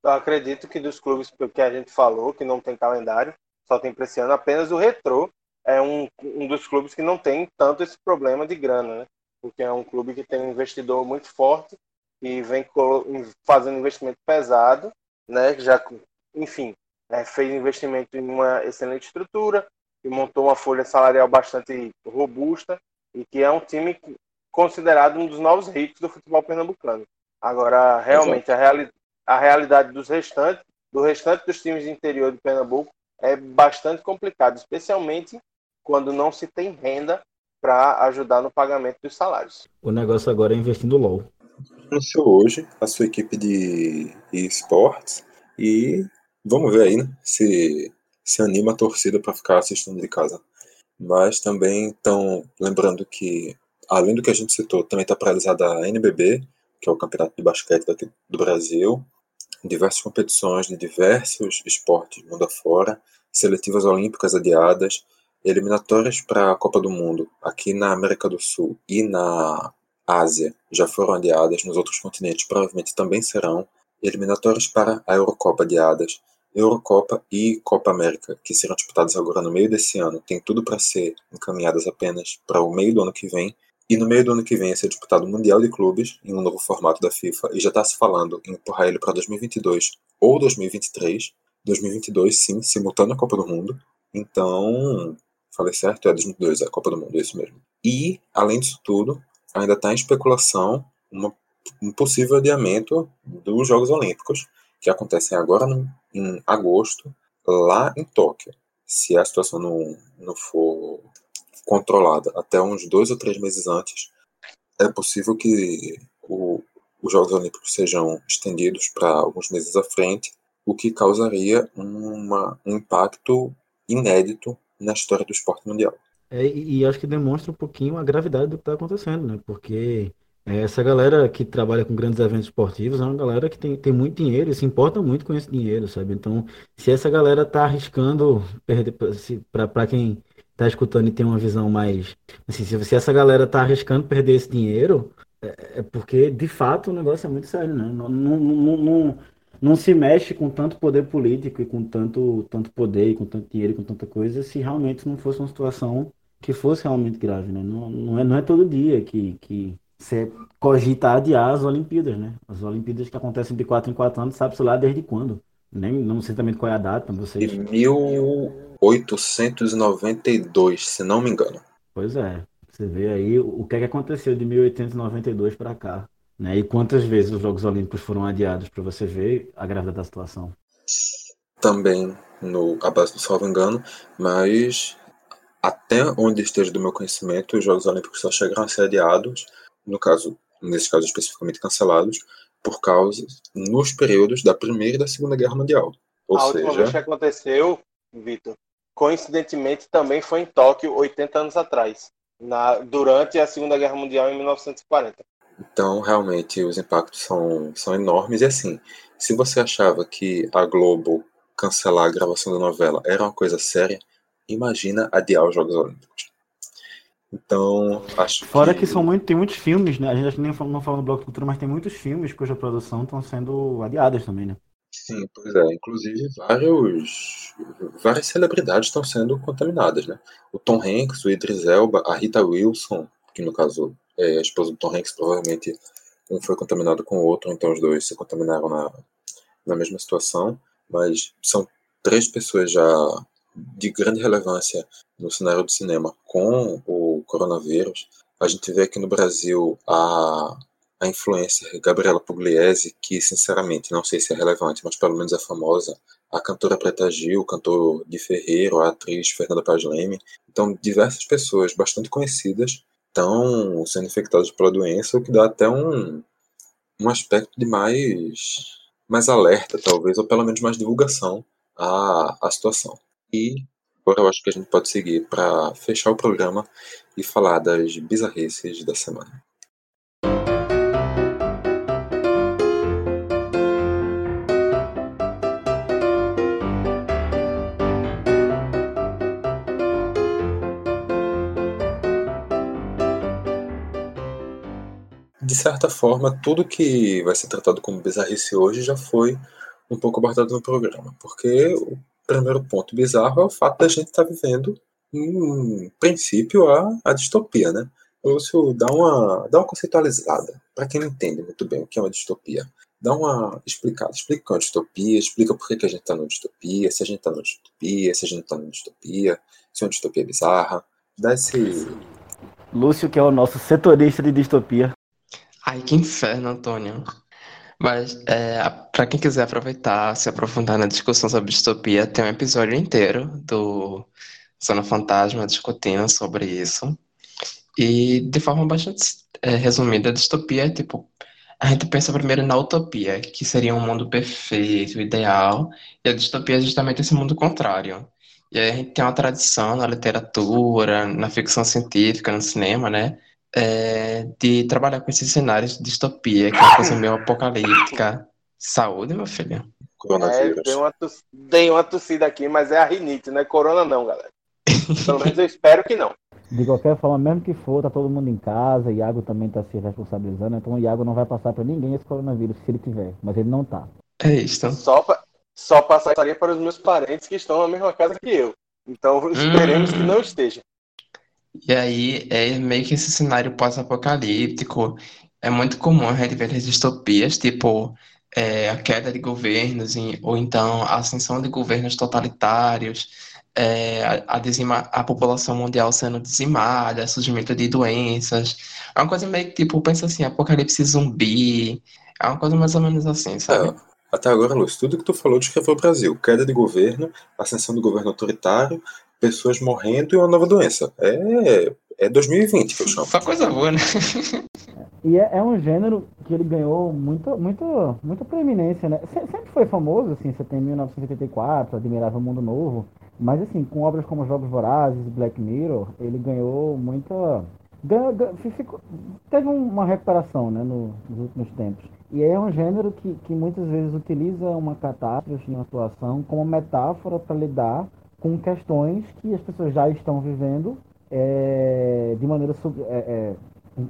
Eu acredito que dos clubes que a gente falou, que não tem calendário, só tem para esse ano, apenas o Retro é um, um dos clubes que não tem tanto esse problema de grana, né? Porque é um clube que tem um investidor muito forte e vem fazendo investimento pesado né, já, enfim, é, fez investimento em uma excelente estrutura e montou uma folha salarial bastante robusta e que é um time considerado um dos novos ricos do futebol pernambucano. Agora, realmente, a, reali a realidade dos restantes, do restante dos times de interior de Pernambuco é bastante complicado, especialmente quando não se tem renda para ajudar no pagamento dos salários. O negócio agora é investir no LOL anunciou hoje a sua equipe de esportes e vamos ver aí né, se se anima a torcida para ficar assistindo de casa. Mas também estão lembrando que, além do que a gente citou, também está paralisada a NBB, que é o campeonato de basquete daqui do Brasil, diversas competições de diversos esportes mundo afora, seletivas olímpicas adiadas, eliminatórias para a Copa do Mundo aqui na América do Sul e na Ásia já foram adiadas, nos outros continentes provavelmente também serão, eliminatórias para a Eurocopa adiadas, Eurocopa e Copa América, que serão disputadas agora no meio desse ano, tem tudo para ser encaminhadas apenas para o meio do ano que vem. E no meio do ano que vem vai ser disputado o Mundial de Clubes, em um novo formato da FIFA, e já está se falando em empurrar ele para 2022 ou 2023. 2022, sim, simultâneo à Copa do Mundo. Então, falei certo? É 2022, é a Copa do Mundo, é isso mesmo. E, além disso tudo, ainda está em especulação uma, um possível adiamento dos Jogos Olímpicos, que acontecem agora no, em agosto, lá em Tóquio. Se a situação não, não for controlada até uns dois ou três meses antes, é possível que o, os Jogos Olímpicos sejam estendidos para alguns meses à frente, o que causaria uma, um impacto inédito na história do esporte mundial. É, e acho que demonstra um pouquinho a gravidade do que está acontecendo, né? Porque é, essa galera que trabalha com grandes eventos esportivos é uma galera que tem, tem muito dinheiro e se importa muito com esse dinheiro, sabe? Então, se essa galera está arriscando perder, para quem está escutando e tem uma visão mais. Assim, se, se essa galera está arriscando perder esse dinheiro, é, é, porque de fato o negócio é muito sério, né? Não, não, não, não, não se mexe com tanto poder político e com tanto, tanto poder e com tanto dinheiro e com tanta coisa se realmente não fosse uma situação que fosse realmente grave, né? Não, não, é, não é todo dia que, que você cogita adiar as Olimpíadas, né? As Olimpíadas que acontecem de 4 em 4 anos, sabe-se lá desde quando? Nem, não sei também qual é a data, vocês... De 1892, se não me engano. Pois é. Você vê aí o que é que aconteceu de 1892 para cá. Né? E quantas vezes os Jogos Olímpicos foram adiados para você ver a gravidade da situação? Também no a base do salvo engano, mas até onde esteja do meu conhecimento, os Jogos Olímpicos só chegaram a ser adiados, no caso, nesse caso especificamente cancelados, por causa nos períodos da Primeira e da Segunda Guerra Mundial. Ou a seja, última vez que aconteceu, Vitor, coincidentemente também foi em Tóquio 80 anos atrás, na, durante a Segunda Guerra Mundial em 1940. Então, realmente, os impactos são, são enormes. E assim, se você achava que a Globo cancelar a gravação da novela era uma coisa séria, imagina adiar os Jogos Olímpicos. Então, acho Fora que, que são muito, tem muitos filmes, né? A gente nem não fala no bloco de cultura, mas tem muitos filmes cuja produção estão sendo adiadas também, né? Sim, pois é. Inclusive, vários, várias celebridades estão sendo contaminadas, né? O Tom Hanks, o Idris Elba, a Rita Wilson, que no caso é a esposa do Tom Hanks, provavelmente um foi contaminado com o outro, então os dois se contaminaram na, na mesma situação. Mas são três pessoas já de grande relevância no cenário do cinema com o coronavírus. A gente vê aqui no Brasil a, a influencer Gabriela Pugliese, que sinceramente não sei se é relevante, mas pelo menos é famosa, a cantora Preta Gil, o cantor de Ferreiro, a atriz Fernanda Paz Leme. Então, diversas pessoas bastante conhecidas estão sendo infectados pela doença, o que dá até um, um aspecto de mais, mais alerta, talvez, ou pelo menos mais divulgação à, à situação. E agora eu acho que a gente pode seguir para fechar o programa e falar das bizarrices da semana. de certa forma, tudo que vai ser tratado como bizarrice hoje já foi um pouco abordado no programa. Porque o primeiro ponto bizarro é o fato da gente estar tá vivendo, em princípio, a, a distopia, né? Lúcio, dá uma, dá uma conceitualizada, para quem não entende muito bem o que é uma distopia. Dá uma explicada, explica o que é uma distopia, explica por que, que a gente está numa distopia, se a gente está numa distopia, se a gente está numa distopia, se é uma distopia bizarra. Dá esse. Lúcio, que é o nosso setorista de distopia. Ai, que inferno, Antônio. Mas, é, para quem quiser aproveitar, se aprofundar na discussão sobre distopia, tem um episódio inteiro do Zona Fantasma discutindo sobre isso. E, de forma bastante é, resumida, distopia é tipo. A gente pensa primeiro na utopia, que seria um mundo perfeito, ideal, e a distopia é justamente esse mundo contrário. E aí a gente tem uma tradição na literatura, na ficção científica, no cinema, né? É, de trabalhar com esses cenários de distopia, que é uma coisa meio apocalíptica. Saúde, meu filho. É, dei, uma toss... dei uma tossida aqui, mas é a rinite, não é corona não, galera. Pelo menos eu espero que não. De qualquer forma, mesmo que for, tá todo mundo em casa, Iago também tá se responsabilizando, então o Iago não vai passar para ninguém esse coronavírus, se ele tiver, mas ele não tá. É isso. Só, pa... Só passaria para os meus parentes que estão na mesma casa que eu. Então esperemos hum. que não esteja. E aí é meio que esse cenário pós-apocalíptico. É muito comum a gente ver as distopias, tipo é, a queda de governos, ou então a ascensão de governos totalitários, é, a, dizima, a população mundial sendo dizimada, surgimento de doenças. É uma coisa meio que, tipo, pensa assim, apocalipse zumbi. É uma coisa mais ou menos assim, sabe? É, até agora, Luz, tudo que tu falou descreveu o Brasil. Queda de governo, ascensão do governo autoritário, pessoas morrendo e uma nova doença. É, é 2020 que eu chamo. Só coisa boa, né? E é, é, um gênero que ele ganhou muita, muita, muita preeminência, né? sempre foi famoso, assim, você tem 1984, Admirável Mundo Novo, mas assim, com obras como Jogos Vorazes e Black Mirror, ele ganhou muita... Ganhou, ganhou, ficou, teve uma recuperação, né, no, nos últimos tempos. E é um gênero que, que muitas vezes utiliza uma catástrofe, uma situação, como metáfora para lidar com questões que as pessoas já estão vivendo é, de maneira sub, é, é,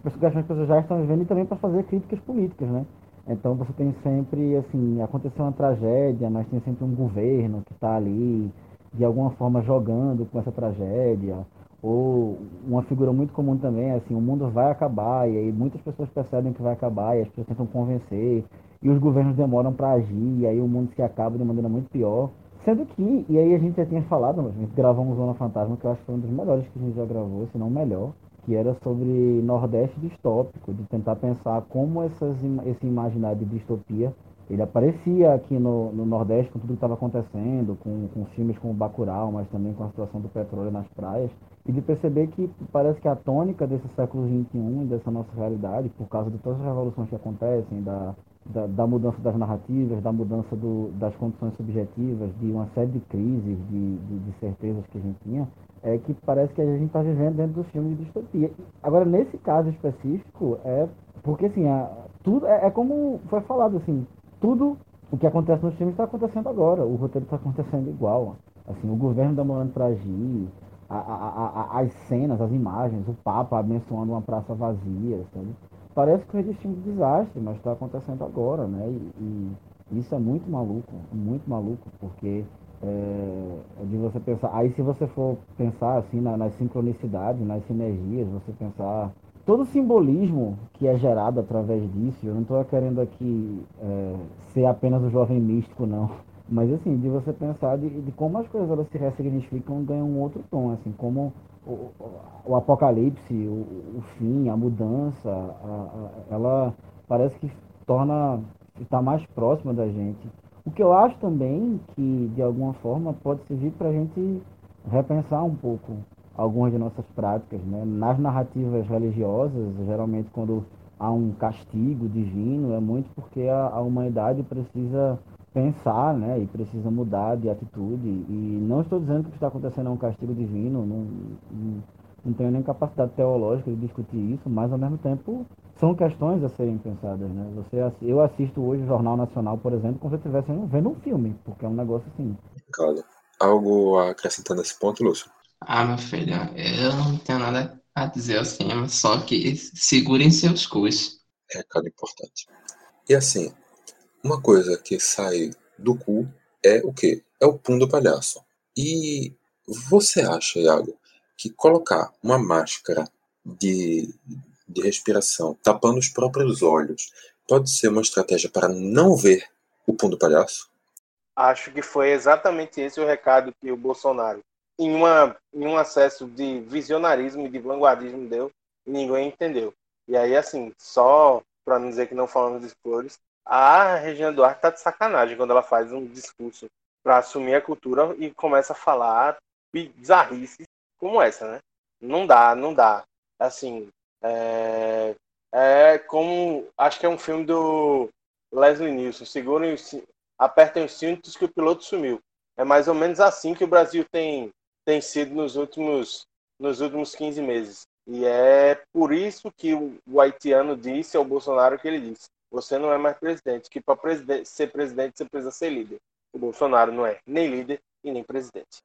questões que as pessoas já estão vivendo e também para fazer críticas políticas, né? Então você tem sempre assim aconteceu uma tragédia, mas tem sempre um governo que está ali de alguma forma jogando com essa tragédia ou uma figura muito comum também assim o mundo vai acabar e aí muitas pessoas percebem que vai acabar e as pessoas tentam convencer e os governos demoram para agir e aí o mundo se acaba de maneira muito pior Sendo que, e aí a gente já tinha falado, a gente gravou um Zona Fantasma que eu acho que foi um dos melhores que a gente já gravou, se não o melhor, que era sobre Nordeste distópico, de tentar pensar como essas, esse imaginário de distopia ele aparecia aqui no, no Nordeste com tudo que estava acontecendo, com, com filmes como Bacurau, mas também com a situação do petróleo nas praias, e de perceber que parece que a tônica desse século XXI dessa nossa realidade, por causa de todas as revoluções que acontecem, da, da, da, mudança das narrativas, da mudança do, das condições subjetivas, de uma série de crises, de, de, de certezas que a gente tinha, é que parece que a gente está vivendo dentro do filme de distopia. Agora, nesse caso específico, é porque assim, a, tudo é, é, como foi falado assim, tudo o que acontece nos filmes está acontecendo agora, o roteiro está acontecendo igual. Assim, o governo demorando para agir, a, a, a, as cenas, as imagens, o Papa abençoando uma praça vazia, sabe? Parece que é destino de desastre, mas está acontecendo agora, né? E, e, isso é muito maluco, muito maluco, porque é, é, de você pensar. Aí se você for pensar assim na, nas sincronicidades, nas sinergias, você pensar todo o simbolismo que é gerado através disso, eu não estou querendo aqui é, ser apenas o jovem místico, não. Mas assim, de você pensar de, de como as coisas elas se ressignificam ganham um outro tom, assim, como o, o apocalipse, o, o, fim, a mudança, a, a, ela parece que torna está mais próxima da gente. O que eu acho também que de alguma forma pode servir para a gente repensar um pouco algumas de nossas práticas. Né? Nas narrativas religiosas, geralmente quando há um castigo divino, é muito porque a, a humanidade precisa pensar né, e precisa mudar de atitude. E não estou dizendo que o que está acontecendo é um castigo divino, não, não, não tenho nem capacidade teológica de discutir isso, mas ao mesmo tempo são questões a serem pensadas. Né? Você, eu assisto hoje o Jornal Nacional, por exemplo, como se eu estivesse vendo um filme, porque é um negócio assim. Claro. Algo a acrescentar nesse ponto, Lúcio? Ah, meu filho, eu não tenho nada a dizer assim, mas só que segurem seus cus. Recado importante. E assim, uma coisa que sai do cu é o quê? É o pum do palhaço. E você acha, Iago, que colocar uma máscara de, de respiração tapando os próprios olhos pode ser uma estratégia para não ver o pum do palhaço? Acho que foi exatamente esse o recado que o Bolsonaro, em, uma, em um acesso de visionarismo e de vanguardismo, deu ninguém entendeu. E aí, assim, só para não dizer que não falamos de flores, a Regina Duarte tá de sacanagem quando ela faz um discurso para assumir a cultura e começa a falar bizarrices como essa, né? Não dá, não dá. Assim, é, é como. Acho que é um filme do Leslie Nielsen. Segurem, apertem os cintos que o piloto sumiu. É mais ou menos assim que o Brasil tem, tem sido nos últimos, nos últimos 15 meses. E é por isso que o, o haitiano disse ao Bolsonaro que ele disse: você não é mais presidente, que para presidente, ser presidente você precisa ser líder. O Bolsonaro não é nem líder e nem presidente.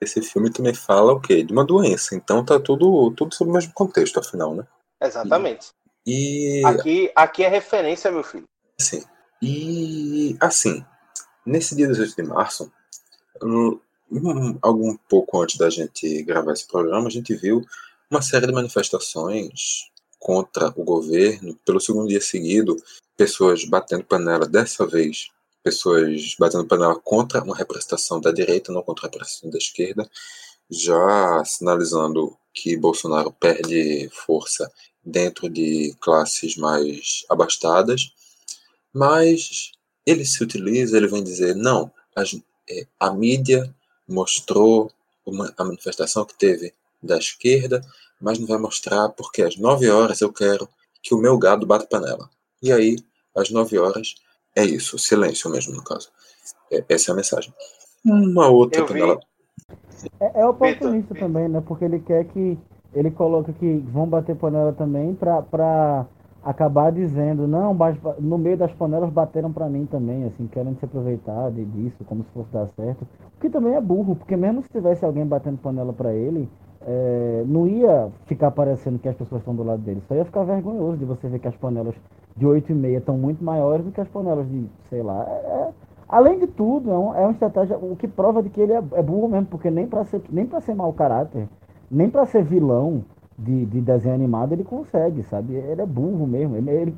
Esse filme também fala o quê? De uma doença. Então tá tudo, tudo sob o mesmo contexto, afinal, né? Exatamente. E. Aqui, aqui é referência, meu filho. Sim. E assim, nesse dia 18 de março, um, algum pouco antes da gente gravar esse programa, a gente viu uma série de manifestações contra o governo. Pelo segundo dia seguido, pessoas batendo panela, dessa vez pessoas batendo panela contra uma representação da direita, não contra a representação da esquerda, já sinalizando que Bolsonaro perde força dentro de classes mais abastadas, mas ele se utiliza, ele vem dizer, não, é, a mídia mostrou uma, a manifestação que teve da esquerda, mas não vai mostrar porque às 9 horas eu quero que o meu gado bata panela. E aí, às 9 horas, é isso, silêncio mesmo, no caso. É, essa é a mensagem. Uma outra Eu panela. É, é oportunista também, né? Porque ele quer que. Ele coloca que vão bater panela também pra, pra acabar dizendo, não, no meio das panelas bateram para mim também, assim, querendo se aproveitar de, disso, como se fosse dar certo. O que também é burro, porque mesmo se tivesse alguém batendo panela para ele, é, não ia ficar parecendo que as pessoas estão do lado dele. Só ia ficar vergonhoso de você ver que as panelas de 8 e meia estão muito maiores do que as panelas de, sei lá. É, é, além de tudo, é, um, é, uma estratégia, o que prova de que ele é, é burro mesmo, porque nem para ser, nem ser mau caráter, nem para ser vilão de, de, desenho animado ele consegue, sabe? Ele é burro mesmo. Ele, ele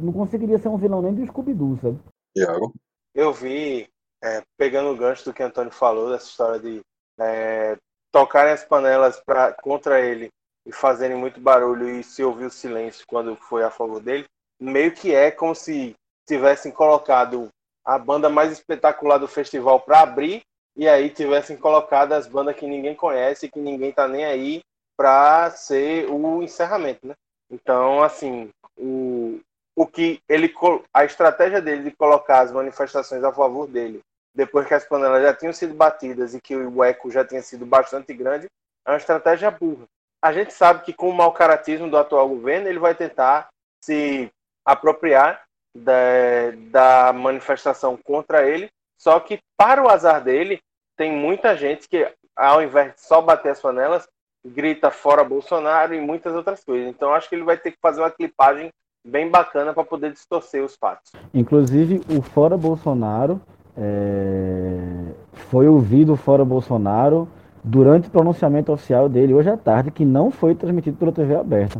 não conseguiria ser um vilão nem do Scooby-Doo, sabe? Iago? Eu vi, é, pegando o gancho do que o Antônio falou, dessa história de é, tocarem as panelas pra, contra ele e fazerem muito barulho e se ouvir o silêncio quando foi a favor dele, meio que é como se tivessem colocado a banda mais espetacular do festival para abrir e aí tivessem colocado as bandas que ninguém conhece, que ninguém tá nem aí para ser o encerramento, né? Então, assim, o, o que ele a estratégia dele de colocar as manifestações a favor dele depois que as panelas já tinham sido batidas e que o eco já tinha sido bastante grande, é uma estratégia burra. A gente sabe que com o mau caratismo do atual governo, ele vai tentar se apropriar da, da manifestação contra ele, só que para o azar dele, tem muita gente que, ao invés de só bater as panelas, grita fora Bolsonaro e muitas outras coisas. Então acho que ele vai ter que fazer uma clipagem bem bacana para poder distorcer os fatos. Inclusive, o fora Bolsonaro é, foi ouvido fora Bolsonaro durante o pronunciamento oficial dele hoje à tarde, que não foi transmitido pela TV aberta.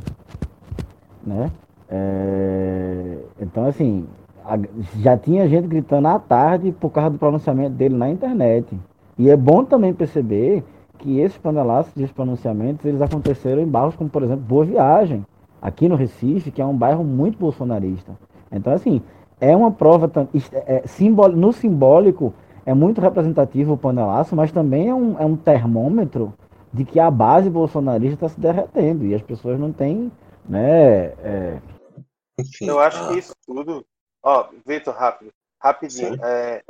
Né? É, então, assim, já tinha gente gritando à tarde por causa do pronunciamento dele na internet. E é bom também perceber que esses panelaços, esses pronunciamentos, eles aconteceram em bairros como, por exemplo, Boa Viagem, aqui no Recife, que é um bairro muito bolsonarista. Então, assim, é uma prova é, é, simbol, no simbólico é muito representativo o panelaço, mas também é um, é um termômetro de que a base bolsonarista está se derretendo e as pessoas não têm, né? É... Eu acho que isso tudo. Ó, Vitor, rápido, rapidinho. É,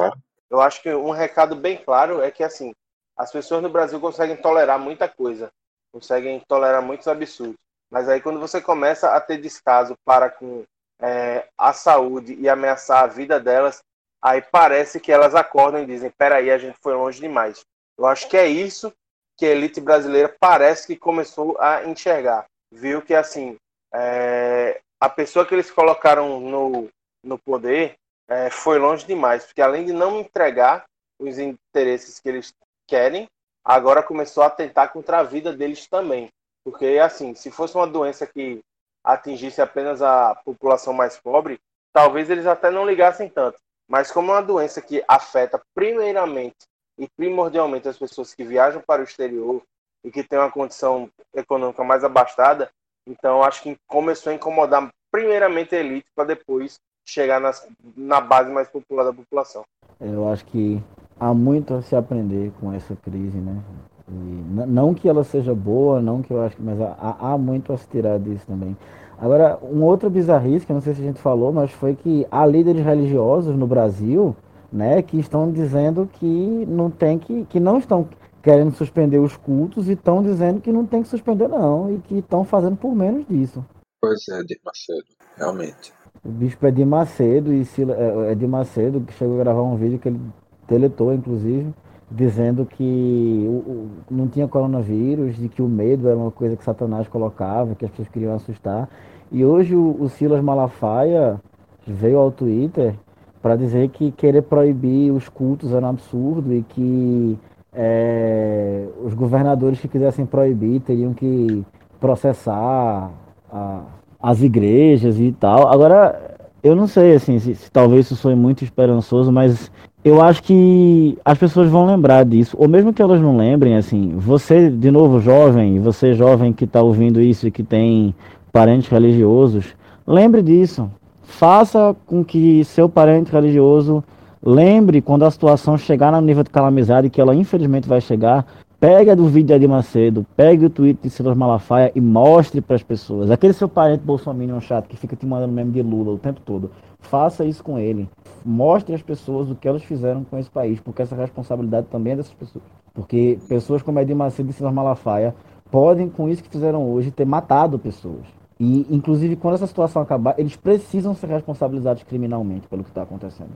eu acho que um recado bem claro é que assim as pessoas no Brasil conseguem tolerar muita coisa, conseguem tolerar muitos absurdos. Mas aí quando você começa a ter descaso para com é, a saúde e ameaçar a vida delas, aí parece que elas acordam e dizem: peraí, a gente foi longe demais. Eu acho que é isso que a elite brasileira parece que começou a enxergar. Viu que, assim, é, a pessoa que eles colocaram no, no poder é, foi longe demais, porque além de não entregar os interesses que eles querem, agora começou a tentar contra a vida deles também. Porque, assim, se fosse uma doença que atingisse apenas a população mais pobre, talvez eles até não ligassem tanto. Mas como é uma doença que afeta primeiramente e primordialmente as pessoas que viajam para o exterior e que têm uma condição econômica mais abastada, então acho que começou a incomodar primeiramente a elite para depois chegar nas, na base mais popular da população. Eu acho que há muito a se aprender com essa crise, né? E não que ela seja boa, não que eu acho, mas há, há muito a se tirar disso também. Agora, um outro bizarrice, que eu não sei se a gente falou, mas foi que há líderes religiosos no Brasil, né, que estão dizendo que não tem que, que não estão querendo suspender os cultos e estão dizendo que não tem que suspender não e que estão fazendo por menos disso. Pois é, Edir Macedo, realmente. O bispo Edir Macedo e Sila, é, Edir Macedo, que chegou a gravar um vídeo que ele deletou, inclusive, dizendo que o, o, não tinha coronavírus, de que o medo era uma coisa que Satanás colocava, que as pessoas queriam assustar. E hoje o, o Silas Malafaia veio ao Twitter para dizer que querer proibir os cultos era um absurdo e que é, os governadores que quisessem proibir teriam que processar a, as igrejas e tal. Agora, eu não sei assim, se, se talvez isso foi muito esperançoso, mas eu acho que as pessoas vão lembrar disso, ou mesmo que elas não lembrem, assim, você, de novo, jovem, você jovem que está ouvindo isso e que tem parentes religiosos, lembre disso. Faça com que seu parente religioso lembre quando a situação chegar no nível de calamidade, que ela infelizmente vai chegar, Pegue do vídeo de Adi Macedo, pegue o tweet de Silas Malafaia e mostre para as pessoas. Aquele seu parente bolsominion chato que fica te mandando meme de Lula o tempo todo. Faça isso com ele. Mostre às pessoas o que elas fizeram com esse país, porque essa responsabilidade também é dessas pessoas. Porque pessoas como Adi Macedo e Silas Malafaia podem, com isso que fizeram hoje, ter matado pessoas. E, inclusive, quando essa situação acabar, eles precisam ser responsabilizados criminalmente pelo que está acontecendo.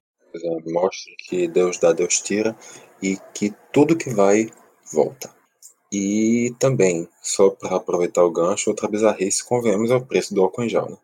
Mostre que Deus dá, Deus tira, e que tudo que vai volta. E também, só para aproveitar o gancho, outra bizarrice, convenhamos, é o preço do álcool em gel. Né?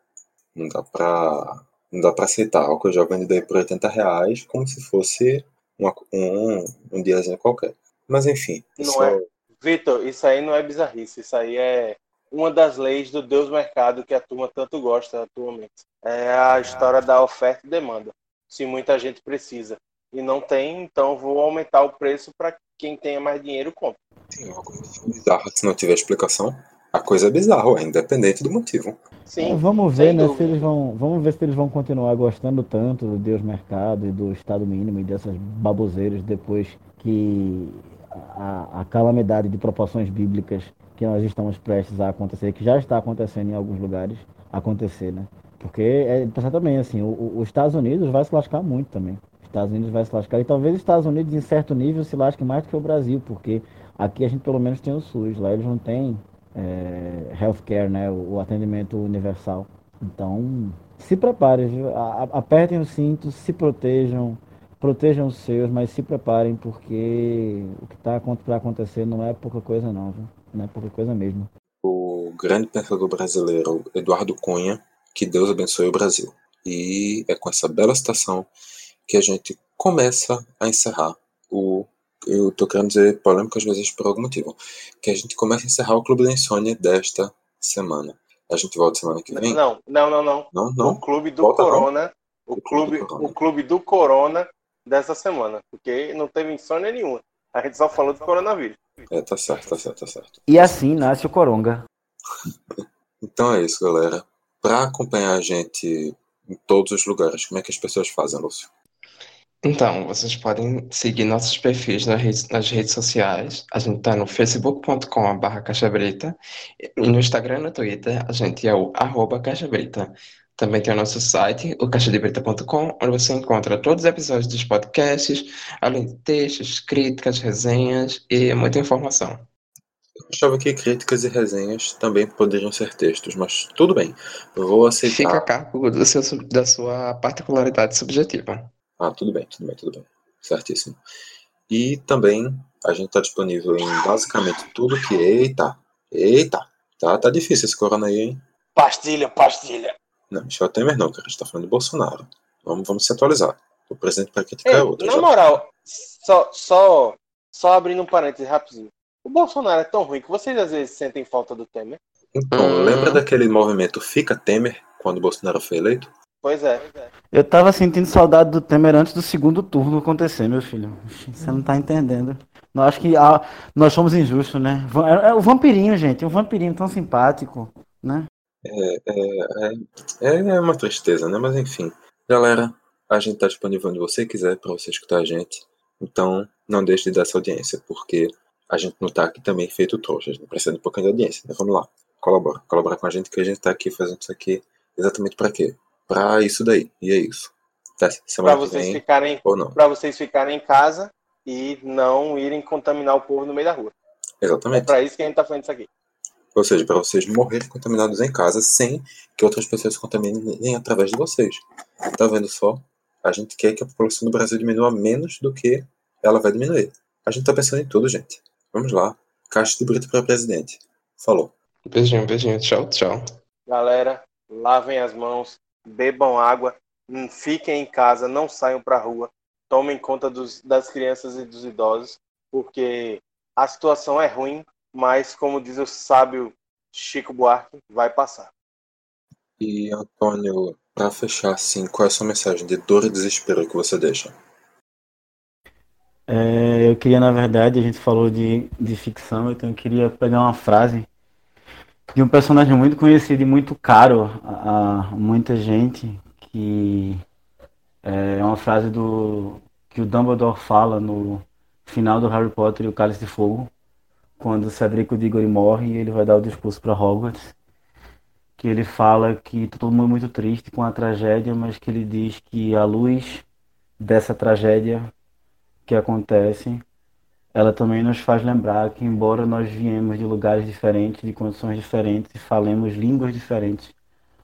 Não dá para não dá para aceitar álcool em gel vendido aí por 80 reais como se fosse uma, um, um diazinho qualquer. Mas enfim. Não só... é. Vitor, isso aí não é bizarrice, isso aí é uma das leis do Deus Mercado que a turma tanto gosta atualmente. É a história da oferta e demanda. Se muita gente precisa e não tem, então vou aumentar o preço para quem tenha mais dinheiro compra. É uma coisa bizarra se não tiver explicação. A coisa é bizarra, é independente do motivo. Sim, é, vamos ver, né, se eles vão, vamos ver se eles vão continuar gostando tanto do Deus Mercado e do Estado Mínimo e dessas baboseiras depois que a, a calamidade de proporções bíblicas que nós estamos prestes a acontecer, que já está acontecendo em alguns lugares, acontecer, né? Porque é pensar também assim, o, os Estados Unidos vai se lascar muito também. Estados Unidos vai se lascar. E talvez os Estados Unidos, em certo nível, se lasque mais do que o Brasil, porque aqui a gente pelo menos tem o SUS, lá eles não têm é, healthcare, né, o, atendimento universal. Então, se preparem, viu? Apertem os cintos, se protejam, protejam os seus, mas se preparem, porque o que está para acontecer não é pouca coisa não, viu? não é pouca coisa mesmo. O grande pensador brasileiro, Eduardo Cunha, que Deus abençoe o Brasil. E é com essa bela citação que a gente começa a encerrar. Eu tô querendo dizer polêmica às vezes por algum motivo. Que a gente começa a encerrar o Clube da Insônia desta semana. A gente volta semana que vem? Não, não, não, não. Não, não. O Clube do volta Corona. Não. O, clube, clube o Clube do Corona dessa semana. Porque não teve insônia nenhuma. A gente só falou do coronavírus. É, tá certo, tá certo, tá certo. E assim nasce o Coronga. então é isso, galera. Para acompanhar a gente em todos os lugares, como é que as pessoas fazem, Lúcio? Então, vocês podem seguir nossos perfis nas redes, nas redes sociais. A gente está no facebook.com.br caixabrita e no Instagram e no Twitter a gente é o arroba caixabrita. Também tem o nosso site, o caixadebrita.com, onde você encontra todos os episódios dos podcasts, além de textos, críticas, resenhas e muita informação. Eu achava que críticas e resenhas também poderiam ser textos, mas tudo bem. Vou aceitar. Fica a cargo do seu, da sua particularidade subjetiva. Ah, tudo bem, tudo bem, tudo bem. Certíssimo. E também a gente está disponível em basicamente tudo que. Eita! Eita! Tá, tá difícil esse corona aí, hein? Pastilha, pastilha. Não, Michel Temer não, cara. A gente tá falando de Bolsonaro. Vamos, vamos se atualizar. O presidente para criticar Ei, é outro. na já. moral, só, só, só abrindo um parênteses rapidinho. O Bolsonaro é tão ruim que vocês às vezes sentem falta do Temer. Então, Hum. lembra daquele movimento Fica Temer, quando o Bolsonaro foi eleito? Pois é. Eu tava sentindo saudade do Temer antes do segundo turno acontecer, meu filho. Você não tá entendendo. Eu acho que ah, nós somos injustos, né? É, é o vampirinho, gente. Um vampirinho tão simpático, né? É, é uma tristeza, né? Mas enfim. Galera, a gente tá disponível onde você quiser para você escutar a gente. Então, não deixe de dar essa audiência, porque a gente não tá aqui também feito trouxa. A gente precisa de um pouquinho de audiência, né? Vamos lá. Colabora. Colabora com a gente que a gente tá aqui fazendo isso aqui exatamente para quê? Pra isso daí. E é isso. Tá, que vocês vem, ficarem, ou não. para vocês ficarem em casa e não irem contaminar o povo no meio da rua. É Exatamente. pra isso que a gente tá fazendo isso aqui. Ou seja, para vocês morrerem contaminados em casa sem que outras pessoas se contaminem nem através de vocês. Tá vendo só? A gente quer que a população do Brasil diminua menos do que ela vai diminuir. A gente tá pensando em tudo, gente. Vamos lá. Caixa de brito para presidente. Falou. Beijinho, beijinho. Tchau, tchau. Galera, lavem as mãos, bebam água, fiquem em casa, não saiam pra rua, tomem conta dos- das crianças e dos idosos, porque a situação é ruim, mas como diz o sábio Chico Buarque, vai passar. E Antônio, para fechar assim, qual é a sua mensagem de dor e desespero que você deixa? É, eu queria, na verdade, a gente falou de, de ficção, então eu queria pegar uma frase de um personagem muito conhecido e muito caro a, muita gente, que é uma frase do que o Dumbledore fala no final do Harry Potter e o Cálice de Fogo, quando Cedrico Diggory morre e ele vai dar o discurso para Hogwarts, que ele fala que tá todo mundo muito triste com a tragédia, mas que ele diz que a luz dessa tragédia que acontece, ela também nos faz lembrar que, embora nós viemos de lugares diferentes, de condições diferentes e falemos línguas diferentes,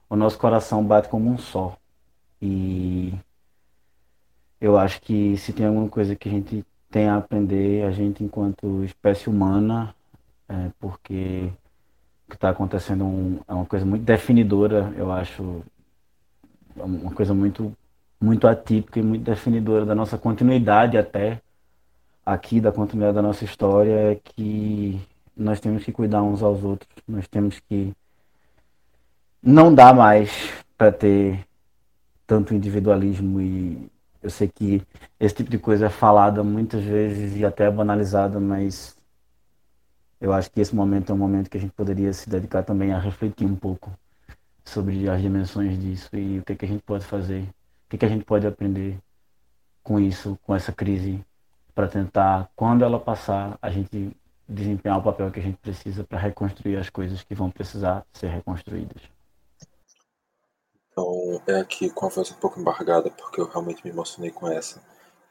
o nosso coração bate como um só. E eu acho que se tem alguma coisa que a gente tem a aprender, a gente, enquanto espécie humana, é porque o que está acontecendo é um- é uma coisa muito definidora, eu acho, é uma coisa muito muito atípica e muito definidora da nossa continuidade até aqui, da continuidade da nossa história, é que nós temos que cuidar uns aos outros, nós temos que não dá mais para ter tanto individualismo e eu sei que esse tipo de coisa é falada muitas vezes e até é banalizada, mas eu acho que esse momento é um momento que a gente poderia se dedicar também a refletir um pouco sobre as dimensões disso e o que, que a gente pode fazer, o que, que a gente pode aprender com isso, com essa crise, para tentar, quando ela passar, a gente desempenhar o papel que a gente precisa para reconstruir as coisas que vão precisar ser reconstruídas. Então, é aqui com a voz um pouco embargada, porque eu realmente me emocionei com essa.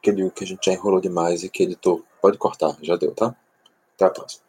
Que digo que a gente já enrolou demais e que editor pode cortar, já deu, tá? Até a próxima.